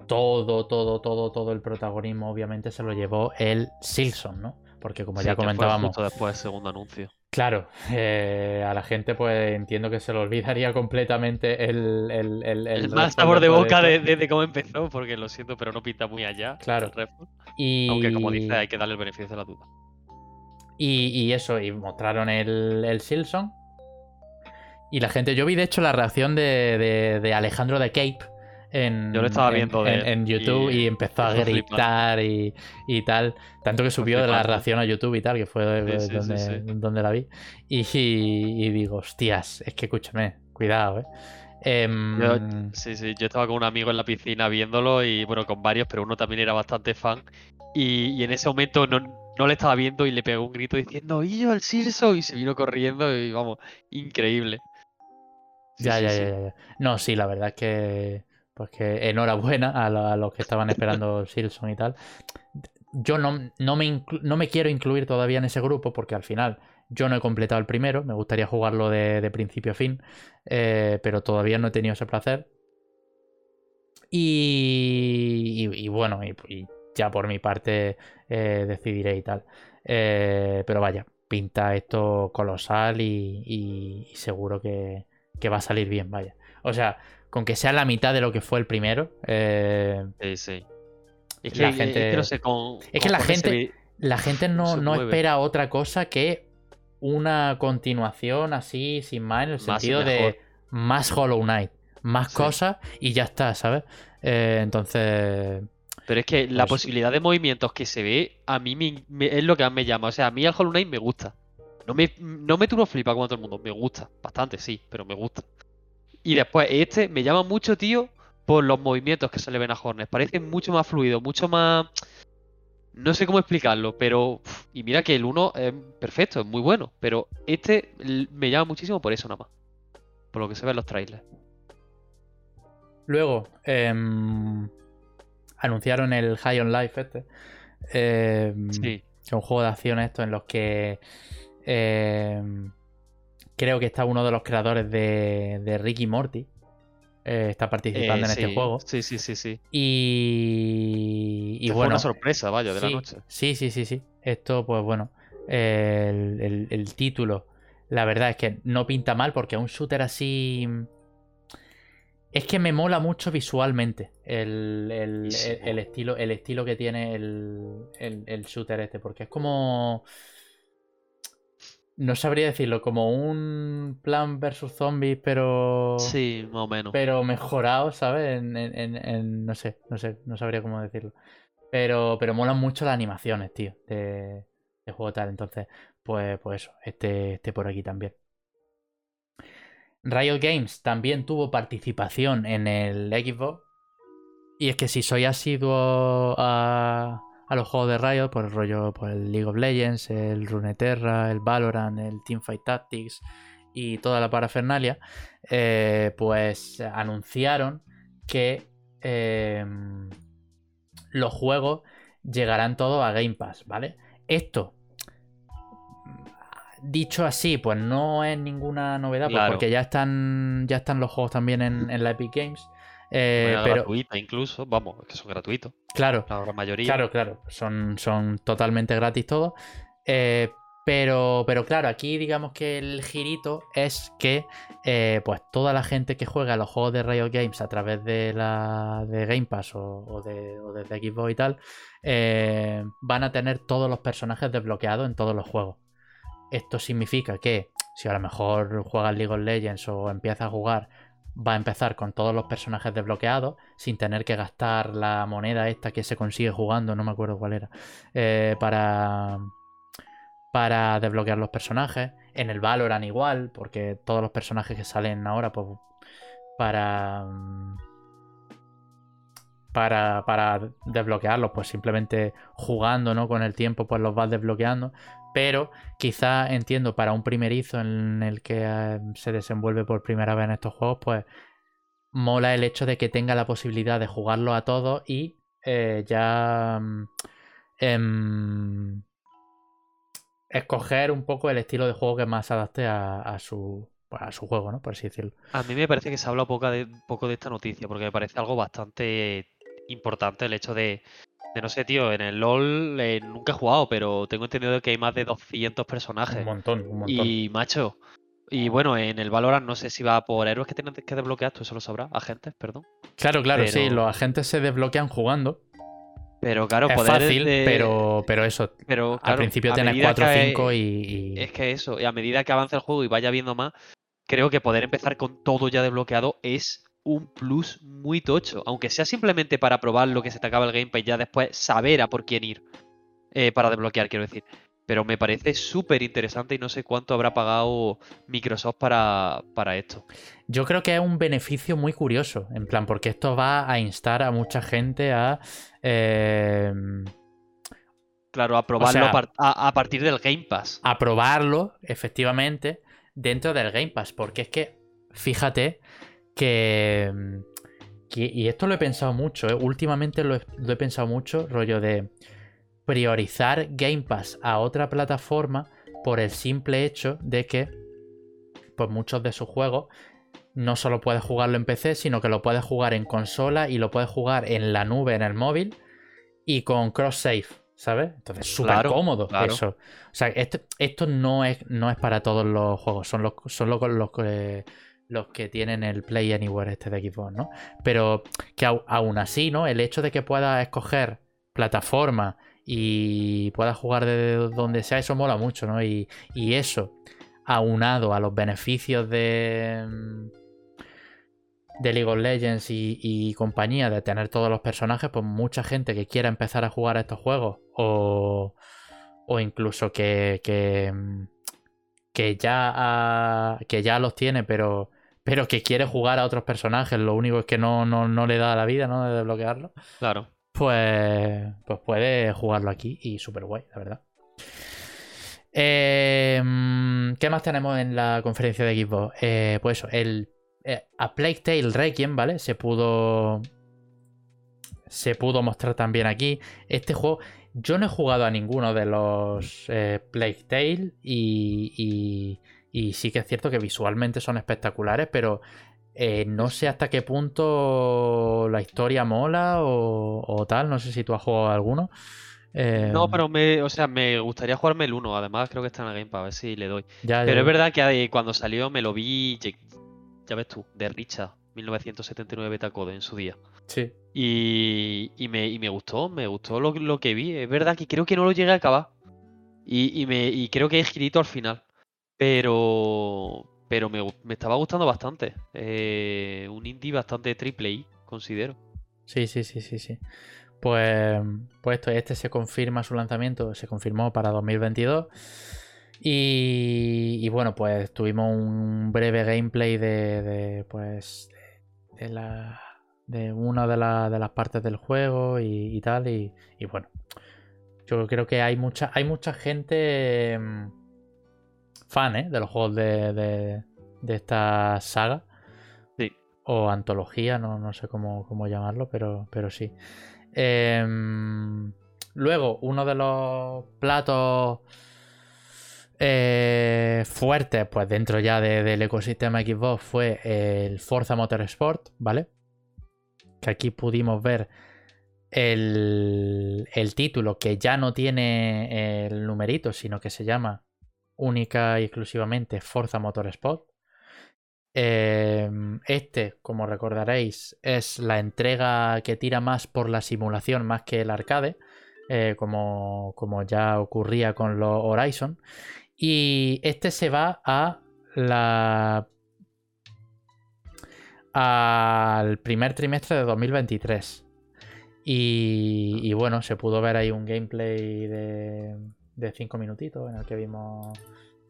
todo, todo, todo, todo el protagonismo obviamente se lo llevó el Silson, ¿no? Porque como Sí, ya comentábamos, justo después del segundo anuncio. Claro, eh, a la gente pues entiendo que se le olvidaría completamente el... El, el, El, el mal sabor de boca de, esto. de- de cómo empezó, porque lo siento, pero no pinta muy allá. Claro. Y... Aunque, como dice, hay que darle el beneficio de la duda. Y, y eso, y mostraron el, el Silson. Y la gente, yo vi de hecho la reacción de, de- de Alejandro de Cape en, Yo lo estaba en- viendo de en, YouTube y, y empezó a gritar y, y tal. Tanto que subió la flipante. reacción a YouTube y tal, que fue Sí, sí, sí, donde, sí. donde la vi. Y, digo, hostias, es que escúchame, cuidado, eh. Em, Yo- Sí, sí, yo estaba con un amigo en la piscina viéndolo y bueno, con varios, pero uno también era bastante fan. Y, y en ese momento no, no le estaba viendo y le pegó un grito diciendo, ¡Y yo el Silso! Y se vino corriendo y vamos, increíble. Ya, ya, ya, ya. No, sí, la verdad es que. Pues que enhorabuena a, lo- a los que estaban esperando Silson y tal. Yo no, no, me no me quiero incluir todavía en ese grupo porque al final yo no he completado el primero. Me gustaría jugarlo de, de principio a fin. eh, pero todavía no he tenido ese placer. Y, y- y bueno, y, y ya por mi parte eh, decidiré y tal. Eh, pero vaya, pinta esto colosal y, y- y seguro que, que va a salir bien, vaya. O sea, con que sea la mitad de lo que fue el primero, eh, Sí, sí. Es La que, gente- es que no sé, con. Es que con la se gente- la no, espera otra cosa que una continuación así, sin más, en el Más sentido de más Hollow Knight, más Sí. cosas y ya está, ¿sabes? Eh, entonces, Pero es que la Pues- posibilidad de movimientos que se ve, a mí me- me- es lo que más me llama. O sea, a mí el Hollow Knight me gusta. No me, no me turbo flipa como todo el mundo. Me gusta. Bastante, sí, pero me gusta. Y después, este me llama mucho, tío, por los movimientos que se le ven a Hornet. Parecen mucho más fluidos, mucho más. No sé cómo explicarlo, pero. Y mira que el 1 es perfecto, es muy bueno. Pero este me llama muchísimo por eso nada más. Por lo que se ve en los trailers. luego em, anunciaron el High on Life este. em, Sí. que es un juego de acción esto en los que em, creo que está uno de los creadores de, de Ricky Morty. eh, está participando Eh, en este juego. Sí, sí, sí, sí. Y, y Fue bueno. una sorpresa, vaya, de sí, la noche. Sí, sí, sí, sí. Esto, pues bueno. El, el- el título, la verdad es que no pinta mal porque un shooter así. Es que me mola mucho visualmente el, el- Sí. estilo, el estilo que tiene el, el- el shooter este. Porque es como. No sabría decirlo, como un plan versus zombies, pero. Sí, más o menos. Pero mejorado, ¿sabes? En, en- en- no sé, no sé, no sabría cómo decirlo. Pero, pero molan mucho las animaciones, tío, de, de juego tal. Entonces, pues, pues eso, este, este por aquí también. Riot Games también tuvo participación en el Xbox. Y es que si soy asiduo a, a los juegos de Riot, por el rollo, por el League of Legends, el Runeterra, el Valorant, el Teamfight Tactics y toda la parafernalia, eh, pues anunciaron que eh, los juegos llegarán todos a Game Pass, ¿vale? Esto, dicho así, pues no es ninguna novedad, pues Claro. porque ya están, ya están los juegos también en, en la Epic Games. Eh, pero gratuita incluso, vamos, es que son gratuitos, claro, la mayoría. Claro, claro, son, son totalmente gratis todos. Eh, pero, pero claro, aquí digamos que el girito es que eh, pues toda la gente que juega los juegos de Riot Games a través de la de Game Pass o, o de, o desde Xbox y tal, eh, van a tener todos los personajes desbloqueados en todos los juegos. Esto significa que si a lo mejor juegas League of Legends o empiezas a jugar va a empezar con todos los personajes desbloqueados, sin tener que gastar la moneda esta que se consigue jugando, no me acuerdo cuál era, eh, para, para desbloquear los personajes. En el Valorant igual, porque todos los personajes que salen ahora, pues para... Para, para desbloquearlos, pues simplemente jugando, ¿no? Con el tiempo, pues los vas desbloqueando pero quizá entiendo para un primerizo en el que eh, se desenvuelve por primera vez en estos juegos, pues mola el hecho de que tenga la posibilidad de jugarlo a todos y eh, ya mm, em, escoger un poco el estilo de juego que más adapte a, su pues, a su juego, ¿no? Por así decirlo. A mí me parece que se habla poco de, poco de esta noticia, porque me parece algo bastante importante el hecho de no sé, tío, en el LOL eh, nunca he jugado, pero tengo entendido que hay más de 200 personajes. Un montón, un montón. Y macho. Y bueno, en el Valorant no sé si va por héroes que tienes que desbloquear, tú eso lo sabrás. Agentes, perdón. Claro, claro, sí, los agentes se desbloquean jugando. Pero claro, es fácil, pero, pero eso. Pero, al principio tienes 4 o 5 y, Es que eso, y a medida que avanza el juego y vaya viendo más, creo que poder empezar con todo ya desbloqueado es un plus muy tocho. Aunque sea simplemente para probar lo que se te acaba el gameplay y ya después saber a por quién ir. Eh, para desbloquear, quiero decir. Pero me parece súper interesante y no sé cuánto habrá pagado Microsoft para, para, esto. Yo creo que es un beneficio muy curioso, en plan, porque esto va a instar a mucha gente a... Em, claro, a probarlo a, a, partir del Game Pass. A probarlo, efectivamente, dentro del Game Pass, porque es que, fíjate, que, y esto lo he pensado mucho, ¿eh? últimamente lo he, pensado mucho, rollo de priorizar Game Pass a otra plataforma por el simple hecho de que pues muchos de sus juegos no solo puedes jugarlo en PC, sino que lo puedes jugar en consola y lo puedes jugar en la nube, en el móvil y con cross save, ¿sabes? Entonces, súper cómodo eso. O sea, esto, esto, no, es, no es para todos los juegos, son los, son los, los, los que tienen el Play Anywhere este de Xbox, ¿no? Pero que aún así, ¿no? El hecho de que puedas escoger plataforma y puedas jugar de donde sea, eso mola mucho, ¿no? Y, eso, aunado a los beneficios de, de League of Legends y, compañía, de tener todos los personajes, pues mucha gente que quiera empezar a jugar a estos juegos o, o incluso que, que, que, ya, que ya los tiene, pero pero que quiere jugar a otros personajes, lo único es que no, no, le da la vida, ¿no? De desbloquearlo. Claro. Pues, pues puede jugarlo aquí y súper guay, la verdad. Em, ¿Qué más tenemos en la conferencia de Xbox? Eh, pues eso, el eh, A Plague Tale Requiem, ¿vale? Se pudo. Se pudo mostrar también aquí. Este juego. Yo no he jugado a ninguno de los eh, Plague Tale y, y sí que es cierto que visualmente son espectaculares, pero eh, no sé hasta qué punto la historia mola o, tal. No sé si tú has jugado alguno. No, em, pero me, o sea, me gustaría jugarme el 1. Además, creo que está en la Game para ver si le doy. pero es verdad que cuando salió me lo vi, ya ves tú, de Richard, 1979 Betacode en su día. Sí. Y, me, gustó, me gustó lo, que vi. Es verdad que creo que no lo llegué a acabar. Y, me, y creo que he girito al final. Pero, pero me, estaba gustando bastante. Eh, un indie bastante triple I, considero. Sí, sí, sí, sí, sí. Pues, pues esto, este se confirma su lanzamiento, se confirmó para 2022. Y, y bueno, pues tuvimos un breve gameplay de, pues, de, la, de una de, de, las partes del juego y, tal. Y, y, bueno, yo creo que hay mucha, hay mucha gente fan ¿eh? de los juegos de, esta saga. Sí. O antología, no, sé cómo, llamarlo, pero, pero sí. Em, luego, uno de los platos eh, fuertes, pues dentro ya del ecosistema Xbox, fue el Forza Motorsport, ¿vale? Que aquí pudimos ver el, el título que ya no tiene el numerito, sino que se llama única y exclusivamente Forza Motorsport. Em, este, como recordaréis, es la entrega que tira más por la simulación más que el arcade, eh, como, como, ya ocurría con los Horizon. Y este se va a la al primer trimestre de 2023. Y, y bueno, se pudo ver ahí un gameplay de, de cinco minutitos en el que vimos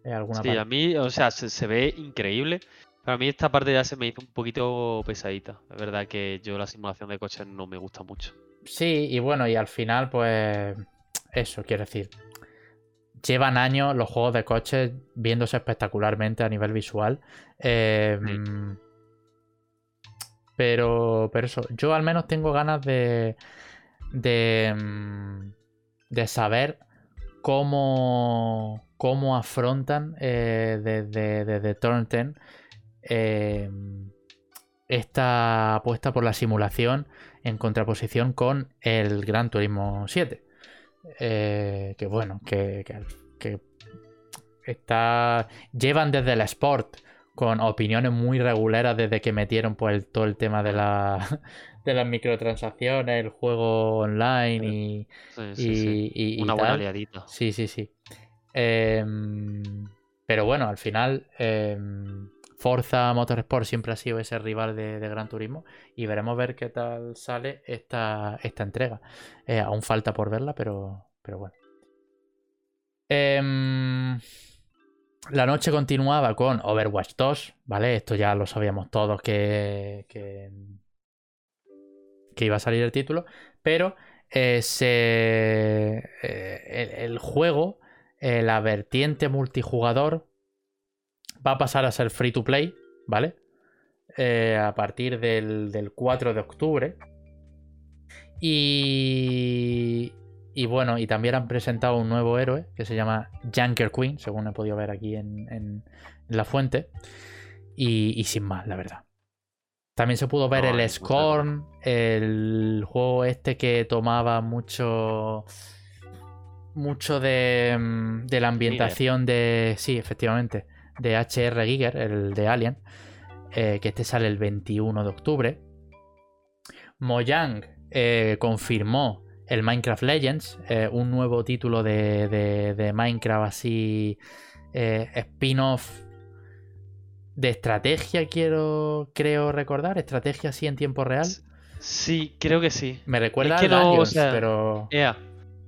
eh, alguna Sí, parte. a mí, o sea, se, se ve increíble. Pero a mí esta parte ya se me hizo un poquito pesadita. Es verdad que yo la simulación de coches no me gusta mucho. Sí, y bueno, y al final, pues. Eso, quiero decir. Llevan años los juegos de coches viéndose espectacularmente a nivel visual. eh, Sí. Pero. Pero eso. Yo al menos tengo ganas de. De. mm, De saber cómo. Cómo afrontan eh, desde, desde Turn 10 eh, esta apuesta por la simulación en contraposición con el Gran Turismo 7. Eh, que bueno, que, que- está. Llevan desde el Sport con opiniones muy reguleras desde que metieron pues todo el tema de la de las microtransacciones, el juego online y, Sí, sí, y- sí. y- y Una buena tal. liadita. Sí, sí, sí. Em, pero bueno, al final em, Forza Motorsport siempre ha sido ese rival de, de Gran Turismo y veremos ver qué tal sale esta, esta entrega. Eh, aún falta por verla, pero, pero bueno. Em, la noche continuaba con Overwatch 2, ¿vale? Esto ya lo sabíamos todos que, que, que iba a salir el título, pero eh, eh, el, juego, eh, la vertiente multijugador, va a pasar a ser free to play, ¿vale? A partir del, del 4 de octubre. Y, y bueno, y también han presentado un nuevo héroe que se llama Junker Queen, según he podido ver aquí en, en- la fuente. Y sin más, la verdad. También se pudo ver No, el Scorn, el juego este que tomaba mucho. Mucho de, mm, de la ambientación de. Sí, efectivamente. De HR Giger, el de Alien. eh, que este sale el 21 de octubre. Mojang eh, confirmó el Minecraft Legends, eh, un nuevo título de, de- de Minecraft así. spin-off de estrategia, quiero creo recordar. Estrategia así en tiempo real. Sí, creo que sí. Me recuerda Es que a no, o Dungeons, sea, pero.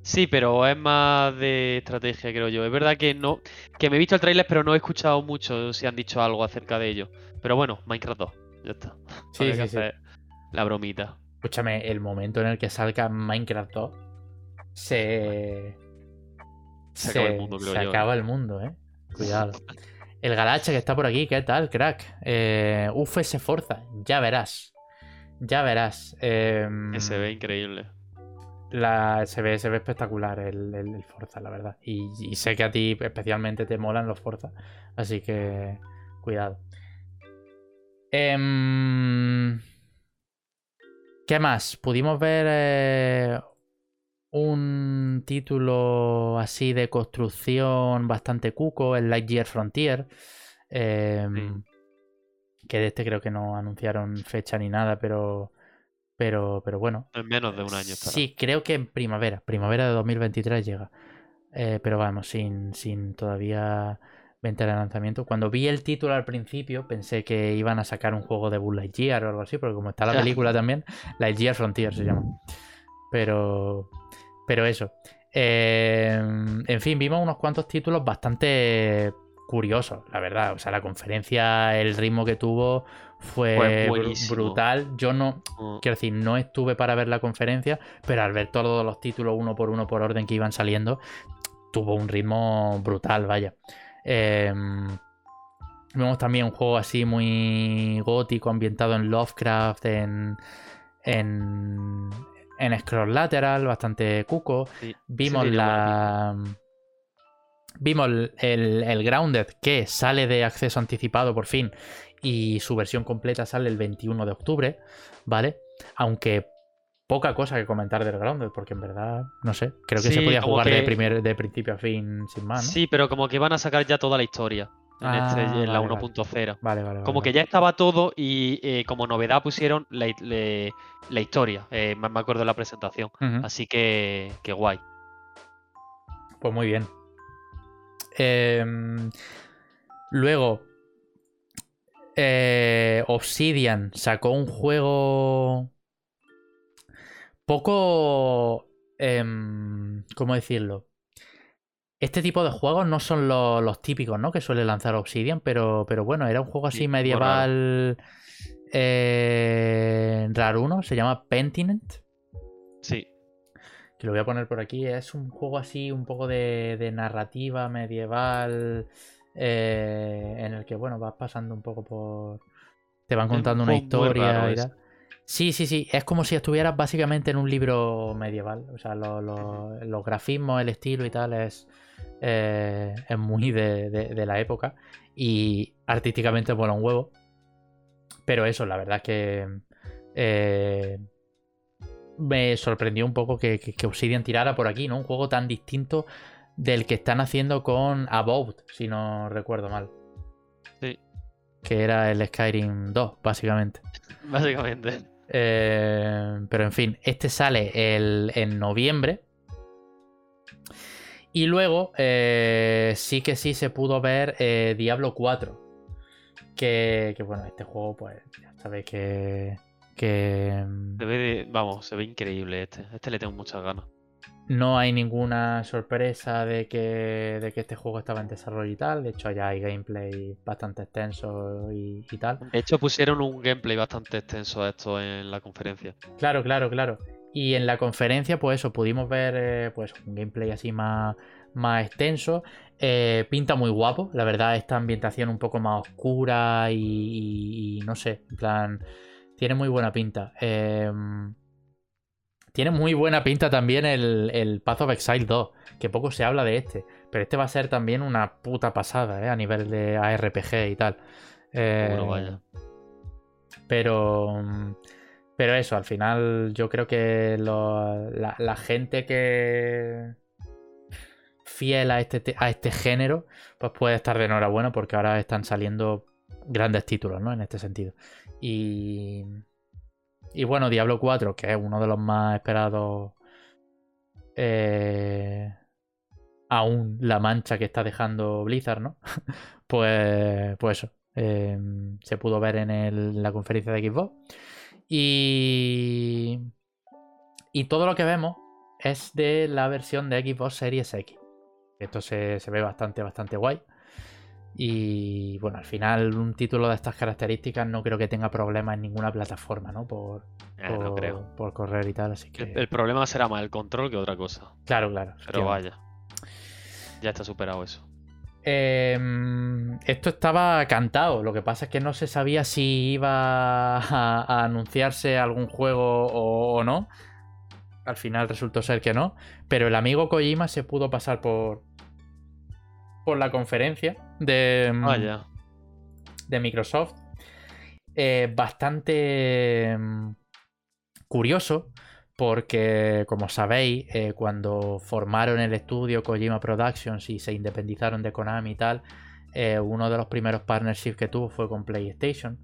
Sí, pero es más de estrategia, creo yo. Es verdad que no. Que me he visto el tráiler, pero no he escuchado mucho si han dicho algo acerca de ello. Pero bueno, Minecraft 2. Ya está. Sí, sí, sí. La bromita. Escúchame, el momento en el que salga Minecraft 2 se. Se acaba el mundo, creo se yo, ¿eh? acaba el mundo, eh. Cuidado. El Galacha que está por aquí, ¿qué tal, crack? Eh, uf, ese Forza, ya verás. Ya verás. Em, Que se ve increíble. la- se, ve, se ve espectacular el, el- el Forza, la verdad. Y, y sé que a ti especialmente te molan los Forza. Así que cuidado. Em, ¿Qué más? Pudimos ver eh, un título así de construcción bastante cuco, el Lightyear Frontier. em, Que de este creo que no anunciaron fecha ni nada, pero. Pero, pero bueno. En menos de un año estará. Sí, creo que en primavera. Primavera de 2023 llega. Eh, pero vamos, sin, sin todavía venta de lanzamiento. Cuando vi el título al principio, pensé que iban a sacar un juego de Buzz Lightyear o algo así, porque como está la película también, Lightyear Frontier se llama. Pero, pero eso. Eh, en fin, vimos unos cuantos títulos bastante curiosos, la verdad. O sea, la conferencia, el ritmo que tuvo fue, brutal. Yo no, Mm, Quiero decir, no estuve para ver la conferencia, pero al ver todos los títulos uno por uno por orden que iban saliendo, tuvo un ritmo brutal, vaya. Eh, vemos también un juego así muy gótico, ambientado en Lovecraft, en, en, en Scroll Lateral, bastante cuco. sí, Vimos sí la. Vimos el, el- Grounded que sale de acceso anticipado por fin y su versión completa sale el 21 de octubre, ¿vale? Aunque poca cosa que comentar del Grounded, porque en verdad, no sé, creo que se podía jugar de, primer, de principio a fin sin más, ¿no? Sí, pero como que van a sacar ya toda la historia en, Ah, este- en la vale, vale. 1.0. Vale. Como que ya estaba todo y eh, como novedad pusieron la, la historia. eh, me me acuerdo de la presentación. Así que, que guay. Pues muy bien. Em, luego, eh, Obsidian sacó un juego poco... em, ¿Cómo decirlo? Este tipo de juegos no son lo- los típicos, ¿no? Que suele lanzar Obsidian, pero, pero bueno, era un juego así Sí, medieval eh, raruno, se llama Pentinent. Sí, que lo voy a poner por aquí, es un juego así, un poco de, de narrativa medieval, eh, en el que, bueno, vas pasando un poco por... Te van un contando una historia y tal. Sí, sí, sí, es como si estuvieras básicamente en un libro medieval, o sea, lo- lo- los grafismos, el estilo y tal es, eh, es muy de, de- de la época y artísticamente mola un huevo. Pero eso, la verdad es que... eh, me sorprendió un poco que, que- que Obsidian tirara por aquí, ¿no? Un juego tan distinto del que están haciendo con Abode, si no recuerdo mal. Sí. Que era el Skyrim 2, básicamente. básicamente. Eh, pero en fin, este sale el, en noviembre. Y luego eh, sí que sí se pudo ver eh, Diablo 4. Que, bueno, este juego, pues ya sabéis que. que vamos, se ve increíble este. Este le tengo muchas ganas. No hay ninguna sorpresa de que, de que este juego estaba en desarrollo y tal. De hecho, ya hay gameplay bastante extenso y, y tal. De hecho, pusieron un gameplay bastante extenso a esto en la conferencia. Claro, claro, claro. Y en la conferencia, pues eso, pudimos ver eh, pues un gameplay así más, más extenso. Eh, pinta muy guapo, la verdad, esta ambientación un poco más oscura y, y- y no sé, en plan, tiene muy buena pinta. Eh, tiene muy buena pinta también el, el Path of Exile 2, que poco se habla de este, pero este va a ser también una puta pasada, ¿eh? A nivel de ARPG y tal. Eh, Seguro, vaya. pero, pero eso, al final yo creo que lo- la, la gente que fiel a este, te- a este género, pues puede estar de enhorabuena porque ahora están saliendo grandes títulos, ¿no? En este sentido. Y, y bueno, Diablo 4, que es uno de los más esperados, eh, aún la mancha que está dejando Blizzard, ¿no? pues, pues eso, eh, se pudo ver en el- la conferencia de Xbox. Y, y todo lo que vemos es de la versión de Xbox Series X. Esto se, se ve bastante, bastante guay. Y bueno, al final un título de estas características no creo que tenga problemas en ninguna plataforma, ¿no? Por, Eh, no por- creo. por correr y tal, así que... El, el problema será más el control que otra cosa. Claro, claro. Pero vaya. Ya está superado eso. Eh, esto estaba cantado, lo que pasa es que no se sabía si iba a, a anunciarse algún juego o, o no. Al final resultó ser que no. Pero el amigo Kojima se pudo pasar por, por la conferencia de, Vaya. de Microsoft. Eh, bastante mm, curioso porque, como sabéis, eh, cuando formaron el estudio Kojima Productions y se independizaron de Konami y tal, eh, uno de los primeros partnerships que tuvo fue con PlayStation,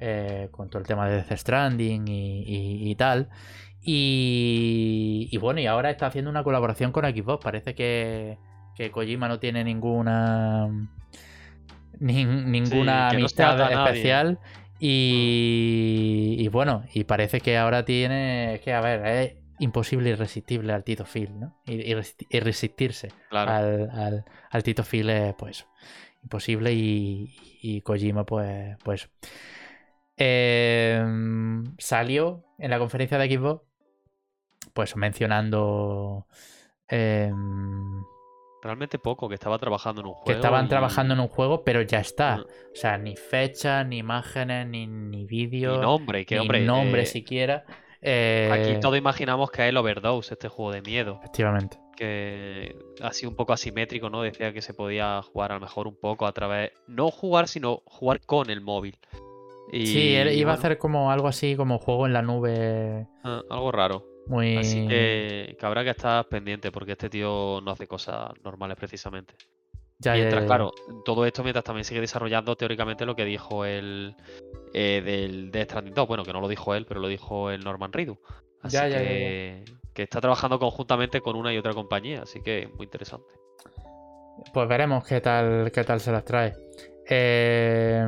eh, con todo el tema de Death Stranding y, y- y tal. Y, y bueno, y ahora está haciendo una colaboración con Xbox. Parece que, que Kojima no tiene ninguna ni- ninguna amistad especial. Y, y bueno, y parece que ahora tiene. Que, a ver, es imposible irresistible al Tito Phil, ¿no? Irresistirse Claro. al, al, al Tito Phil es, pues, imposible. Y, y Kojima, pues, pues. Em, salió en la conferencia de Xbox, pues mencionando. em, Realmente poco, que estaba trabajando en un que juego. estaban y- trabajando en un juego, pero ya está. Mm. O sea, ni fecha, ni imágenes, ni, ni vídeo, Y nombre, que ni hombre. nombre eh, siquiera. Eh, Aquí todos imaginamos que es el Overdose, este juego de miedo. Efectivamente. Que ha sido un poco asimétrico, ¿no? Decía que se podía jugar a lo mejor un poco a través. No jugar, sino jugar con el móvil. Y, sí, él iba a hacer como algo así, como juego en la nube. ah, algo raro. Muy. Así que, que habrá que estar pendiente porque este tío no hace cosas normales precisamente. Ya, mientras, ya, ya. claro, todo esto mientras también sigue desarrollando teóricamente lo que dijo el eh, del Death Stranding 2. Bueno, que no lo dijo él, pero lo dijo el Norman Reedus. Así Ya, ya, ya, ya. que, que está trabajando conjuntamente con una y otra compañía, así que muy interesante. Pues veremos qué tal, qué tal se las trae. Eh,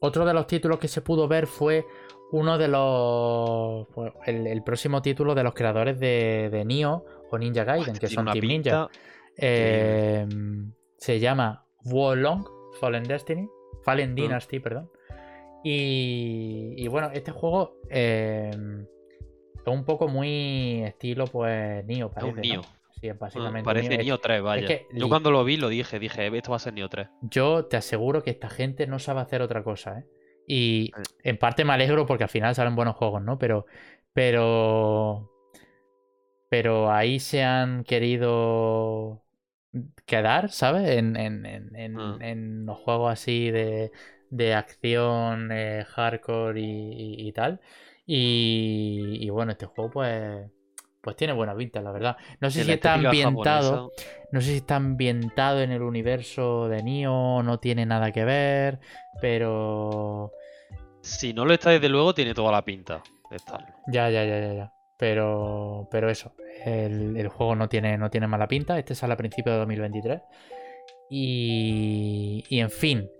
otro de los títulos que se pudo ver fue uno de los. pues, el, el próximo título de los creadores de, de Nioh o Ninja Gaiden, que Tiene son Team Ninja. Eh, se llama Wolong Fallen Destiny. Fallen Mm. Dynasty, perdón. Y, y bueno, este juego eh, es un poco muy estilo, pues, Nioh, parece. ¿no? Nioh. Sí, es Ah. Parece Nioh. Nioh 3, vaya. que Yo li- cuando lo vi lo dije, dije, esto va a ser Nioh 3. Yo te aseguro que esta gente no sabe hacer otra cosa, ¿eh? Y en parte me alegro porque al final salen buenos juegos, ¿no? Pero. Pero. Pero ahí se han querido quedar, ¿sabes? En, en- en- en- Ah. en los juegos así de, de acción, eh, hardcore y, y- y tal. Y, y bueno, este juego, pues. Pues tiene buena pinta, la verdad. No sé si está ambientado. japonesa- No sé si está ambientado en el universo de Nioh, no tiene nada que ver, pero. Si no lo está, desde luego, tiene toda la pinta de estarlo. Ya, ya, ya, ya, ya. Pero. Pero eso. El, el juego no tiene, no tiene mala pinta. Este sale a principios de 2023. Y. Y en fin.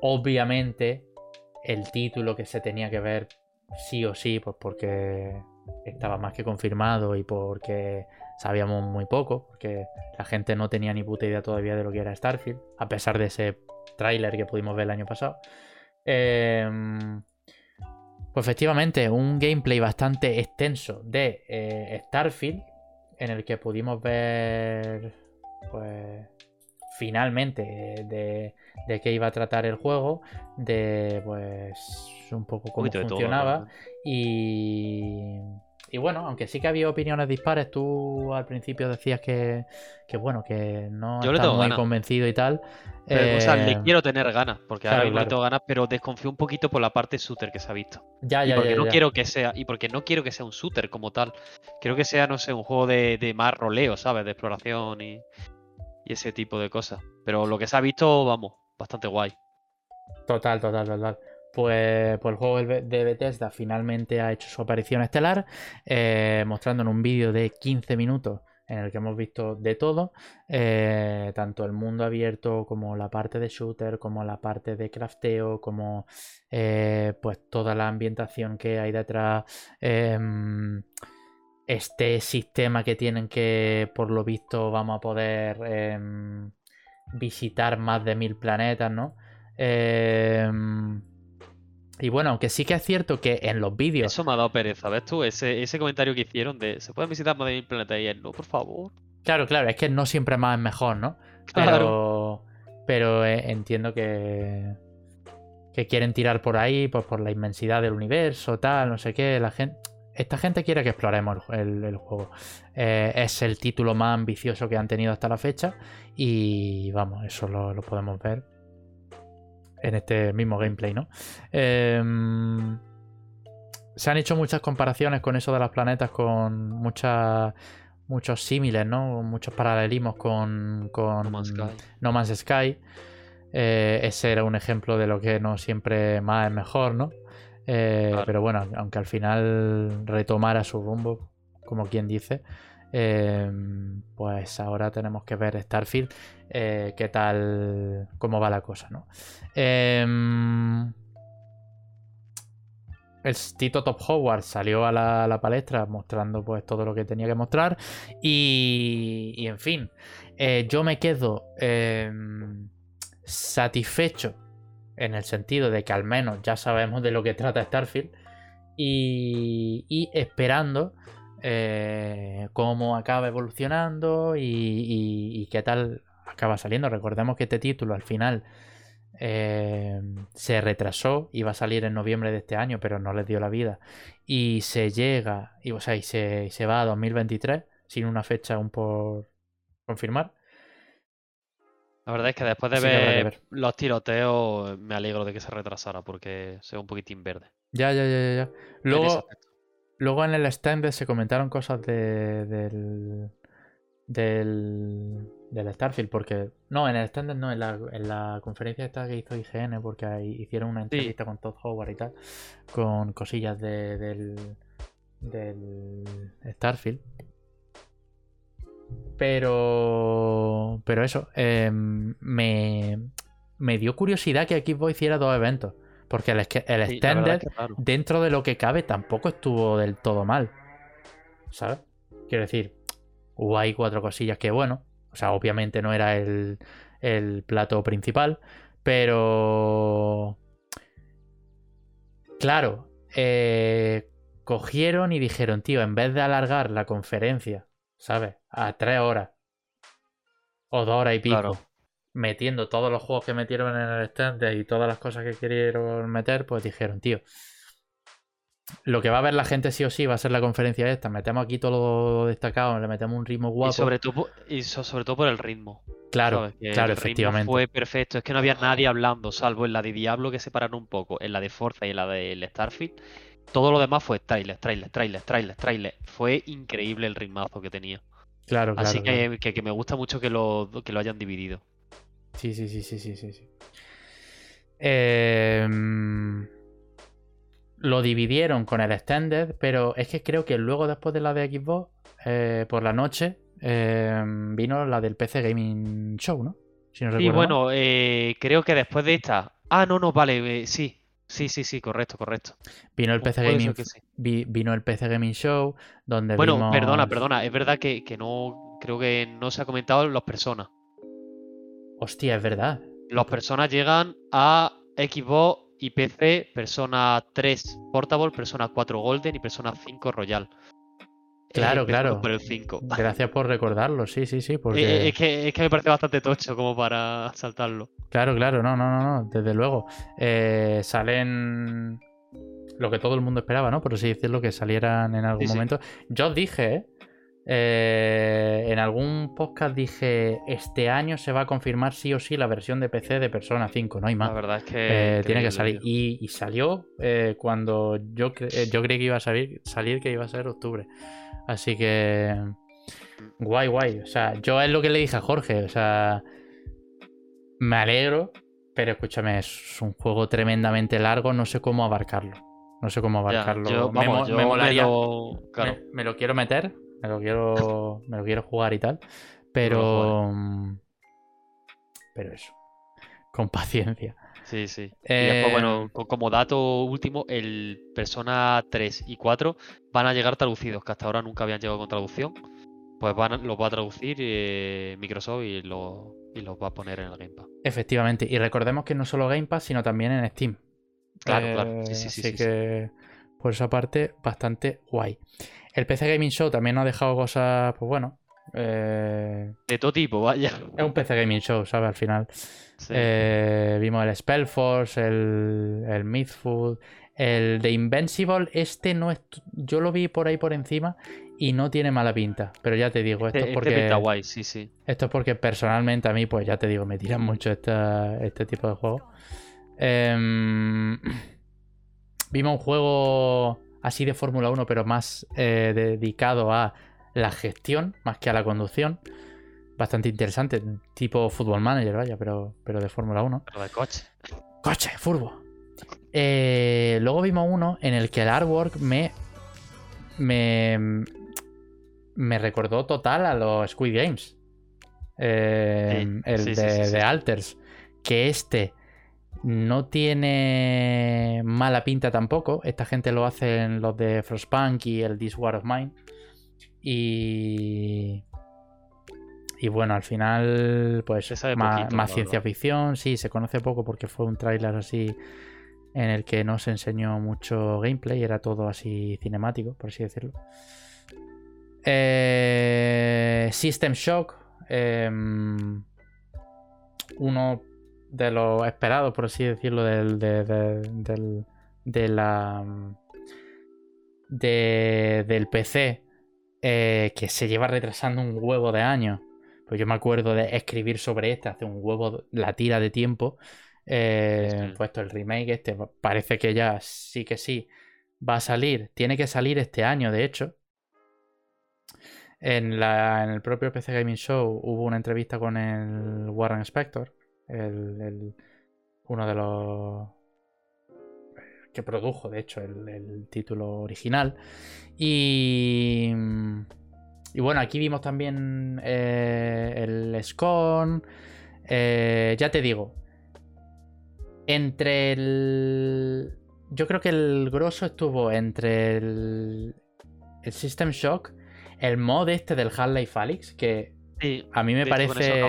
Obviamente. El título que se tenía que ver sí o sí, pues porque estaba más que confirmado y porque sabíamos muy poco, porque la gente no tenía ni puta idea todavía de lo que era Starfield, a pesar de ese tráiler que pudimos ver el año pasado. Em, pues efectivamente, un gameplay bastante extenso de eh, Starfield, en el que pudimos ver, pues, finalmente eh, de, de qué iba a tratar el juego, de, pues, un poco cómo todo, funcionaba. Y, y bueno, aunque sí que había opiniones dispares, tú al principio decías que, que bueno, que no Yo estás muy ganas. convencido y tal. Pero, o sea, le Eh, quiero tener ganas, porque ahora claro, mismo le claro. tengo ganas, pero desconfío un poquito por la parte shooter que se ha visto. Ya, Y ya, porque ya, no ya. quiero que sea, y porque no quiero que sea un shooter como tal. Quiero que sea, no sé, un juego de, de más roleo, ¿sabes? De exploración y, y ese tipo de cosas. Pero lo que se ha visto, vamos, bastante guay. Total, total, total. Pues, pues el juego de Bethesda finalmente ha hecho su aparición estelar, eh, mostrando en un vídeo de 15 minutos en el que hemos visto de todo, eh, tanto el mundo abierto como la parte de shooter, como la parte de crafteo, como eh, pues toda la ambientación que hay detrás, em, este sistema que tienen que, por lo visto, vamos a poder em, visitar más de mil planetas, ¿no? Em, y bueno, aunque sí que es cierto que en los vídeos. Eso me ha dado pereza, ¿ves tú? Ese, ese comentario que hicieron de ¿se pueden visitar más de mil planetas? Y él, no, por favor. Claro, claro, es que no siempre más es mejor, ¿no? Pero. Pero eh, entiendo que. Que quieren tirar por ahí, pues por la inmensidad del universo, tal, no sé qué. La gente. Esta gente quiere que exploremos el, el- el juego. Eh, es el título más ambicioso que han tenido hasta la fecha. Y vamos, eso lo, lo podemos ver en este mismo gameplay, ¿no? Em, se han hecho muchas comparaciones con eso de los planetas, con muchas muchos símiles, ¿no? Muchos paralelismos con, con No Man's Sky. No Man's Sky. Eh, ese era un ejemplo de lo que no siempre más es mejor, ¿no? Eh, Claro. Pero bueno, aunque al final retomara su rumbo, como quien dice, eh, pues ahora tenemos que ver Starfield, eh, qué tal, cómo va la cosa, ¿no? Em, el Tito Top Howard salió a la, a la palestra mostrando pues todo lo que tenía que mostrar y, y, en fin, eh, yo me quedo em, satisfecho en el sentido de que al menos ya sabemos de lo que trata Starfield y, y esperando eh, cómo acaba evolucionando y, y- y qué tal acaba saliendo. Recordemos que este título al final eh, se retrasó, iba a salir en noviembre de este año, pero no les dio la vida. Y se llega, y, o sea, y se, se va a 2023 sin una fecha aún por confirmar. La verdad es que después de ver, ver. los tiroteos, me alegro de que se retrasara porque sea un poquitín verde. Ya, ya, ya, ya. Luego. Luego en el stand se comentaron cosas de, del, del, del Starfield, porque... No, en el stand no, en la, en la conferencia esta que hizo IGN, porque ahí hicieron una entrevista con Todd Howard y tal, con cosillas de, del, del Starfield. Pero... Pero eso, em, me... me dio curiosidad que Xbox hiciera dos eventos. Porque el, Sí, es que raro. dentro de lo que cabe, tampoco estuvo del todo mal. ¿Sabes? Quiero decir, hubo ahí cuatro cosillas que, bueno, o sea, obviamente no era el, el plato principal, pero... Claro, eh, cogieron y dijeron, tío, en vez de alargar la conferencia, ¿sabes? A tres horas o dos horas y pico, Claro. Metiendo todos los juegos que metieron en el stand y todas las cosas que quisieron meter, pues dijeron, tío, lo que va a ver la gente sí o sí va a ser la conferencia esta. Metemos aquí todo lo destacado, le metemos un ritmo guapo. Y sobre todo, y so- sobre todo por el ritmo. claro, claro, el ritmo efectivamente. Fue perfecto. Es que no había nadie hablando, salvo en la de Diablo que se pararon un poco, en la de Forza y en la del Starfield. Todo lo demás fue trailer, trailer, trailer, trailer, trailer. Fue increíble el ritmazo que tenía. Claro, claro. Así claro. que, que- que me gusta mucho que lo, que lo hayan dividido. Sí, sí, sí, sí, sí, sí. sí. Em, lo dividieron con el Extended, pero es que creo que luego después de la de Xbox, eh, por la noche, em, vino la del PC Gaming Show, ¿no? Si no Y bueno, eh, creo que después de esta. Ah, no, no, vale, eh, sí. Sí, sí, sí, correcto, correcto. vino el PC Gaming, sí. vi- vino el PC Gaming Show, donde Bueno, vimos- perdona, perdona. Es verdad que, que no. Creo que no se ha comentado los personas. Hostia, es verdad. Los personas llegan a Xbox y PC, Persona 3 Portable, Persona 4 Golden y Persona 5 Royal. Claro, empezando claro. Por el 5. Gracias por recordarlo, sí, sí, sí, porque... Eh, es, que, es que me parece bastante tocho como para saltarlo. Claro, claro, no, no, no, no, desde luego. Eh, salen lo que todo el mundo esperaba, ¿no? Por así decirlo, que salieran en algún Sí, sí. momento. Yo os dije, ¿eh? En algún podcast dije, este año se va a confirmar sí o sí la versión de PC de Persona 5, no hay La más. verdad es que. Eh, tiene que salir. Y, y salió eh, cuando yo, cre- yo creí que iba a salir, salir, que iba a ser octubre. Así que. Guay, guay. O sea, yo es lo que le dije a Jorge. O sea. Me alegro. Pero escúchame, es un juego tremendamente largo. No sé cómo abarcarlo. No sé cómo Ya, abarcarlo. yo, Me vamos, yo me me molaría- lo- claro. me, me lo quiero meter. Me lo quiero. Me lo quiero jugar y tal. Pero. Pero eso. Con paciencia. Sí, sí. Y Eh, después, bueno, co- como dato último, el Persona 3 y 4 van a llegar traducidos, que hasta ahora nunca habían llegado con traducción. Pues van los va a traducir eh, Microsoft y, lo- y los va a poner en el Game Pass. Efectivamente. Y recordemos que no solo Game Pass, sino también en Steam. Claro, claro. Sí, Eh, sí, sí, Así sí, sí. que por esa parte, bastante guay. El PC Gaming Show también nos ha dejado cosas, pues bueno. eh, De todo tipo, vaya. es un PC Gaming Show, ¿sabes? Al final. Sí. Eh, vimos el Spellforce, el, el Mythful, el de Invincible. Este no es. Yo lo vi por ahí por encima y no tiene mala pinta. Pero ya te digo, esto Este, es este porque. pinta guay, sí, sí. Esto es porque personalmente a mí, pues ya te digo, me tiran mucho esta- este tipo de juegos. Em, vimos un juego así de Fórmula 1, pero más eh, dedicado a la gestión, más que a la conducción. Bastante interesante, tipo Football Manager, vaya, pero, pero de Fórmula 1. Pero de coche. Coche, furbo. Eh, luego vimos uno en el que el artwork me. Me. Me recordó total a los Squid Games. Eh, Sí, el sí, sí, de, sí, sí. de Alters. Que este no tiene mala pinta tampoco. Esta gente lo hacen los de Frostpunk y el This War of Mine. Y. Y bueno, al final, pues más, poquito, más la ciencia ficción. Sí, se conoce poco porque fue un tráiler así en el que no se enseñó mucho gameplay, era todo así cinemático, por así decirlo. Eh, System Shock, em, uno de los esperados, por así decirlo, del, de, de- del, de la, de- del PC, eh, que se lleva retrasando un huevo de años. Pues yo me acuerdo de escribir sobre este hace un huevo, la tira de tiempo. Eh. Puesto el remake, este parece que ya sí que sí va a salir. Tiene que salir este año, de hecho. En, la, en el propio PC Gaming Show hubo una entrevista con el Warren Spector, el, el- uno de los que produjo, de hecho, el, el título original. Y, y bueno, aquí vimos también eh, el Scone. Eh, ya te digo, Entre el. Yo creo que el grosso estuvo entre el. El System Shock, el mod este del Half-Life Alyx, que Sí, a mí me parece.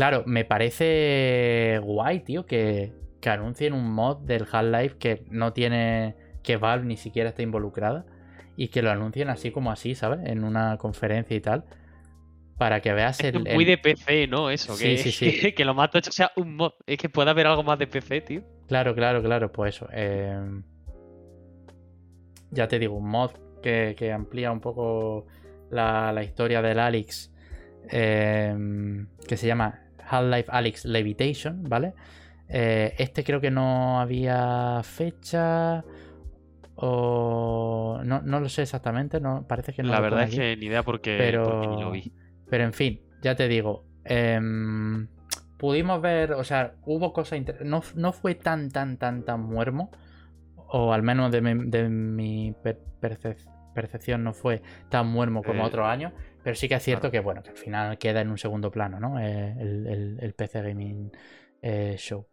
Claro, me parece guay, tío, que, que anuncien un mod del Half-Life que no tiene. que Valve ni siquiera está involucrada. Y que lo anuncien así como así, ¿sabes? En una conferencia y tal. Para que veas Es el. que muy el- de PC, ¿no? Eso, Sí, que, sí, sí. que lo más tocho sea un mod. Es que puede haber algo más de PC, tío. Claro, claro, claro, pues eso. eh, Ya te digo, un mod que, que amplía un poco la, la historia del Alex. eh, que se llama Half-Life Alyx Levitation, ¿vale? Eh, este creo que no había fecha. O. No, no lo sé exactamente, no, parece que no la verdad es aquí. que ni idea porque, Pero- porque ni lo vi. Pero en fin, ya te digo. em, pudimos ver, o sea, hubo cosas. No, no fue tan, tan, tan, tan muermo. O al menos de mi, de mi per- percep- percepción no fue tan muermo como Eh, otros años. Pero sí que es cierto claro. que, bueno, que al final queda en un segundo plano, ¿no? Eh, el, el- el PC Gaming eh, Show.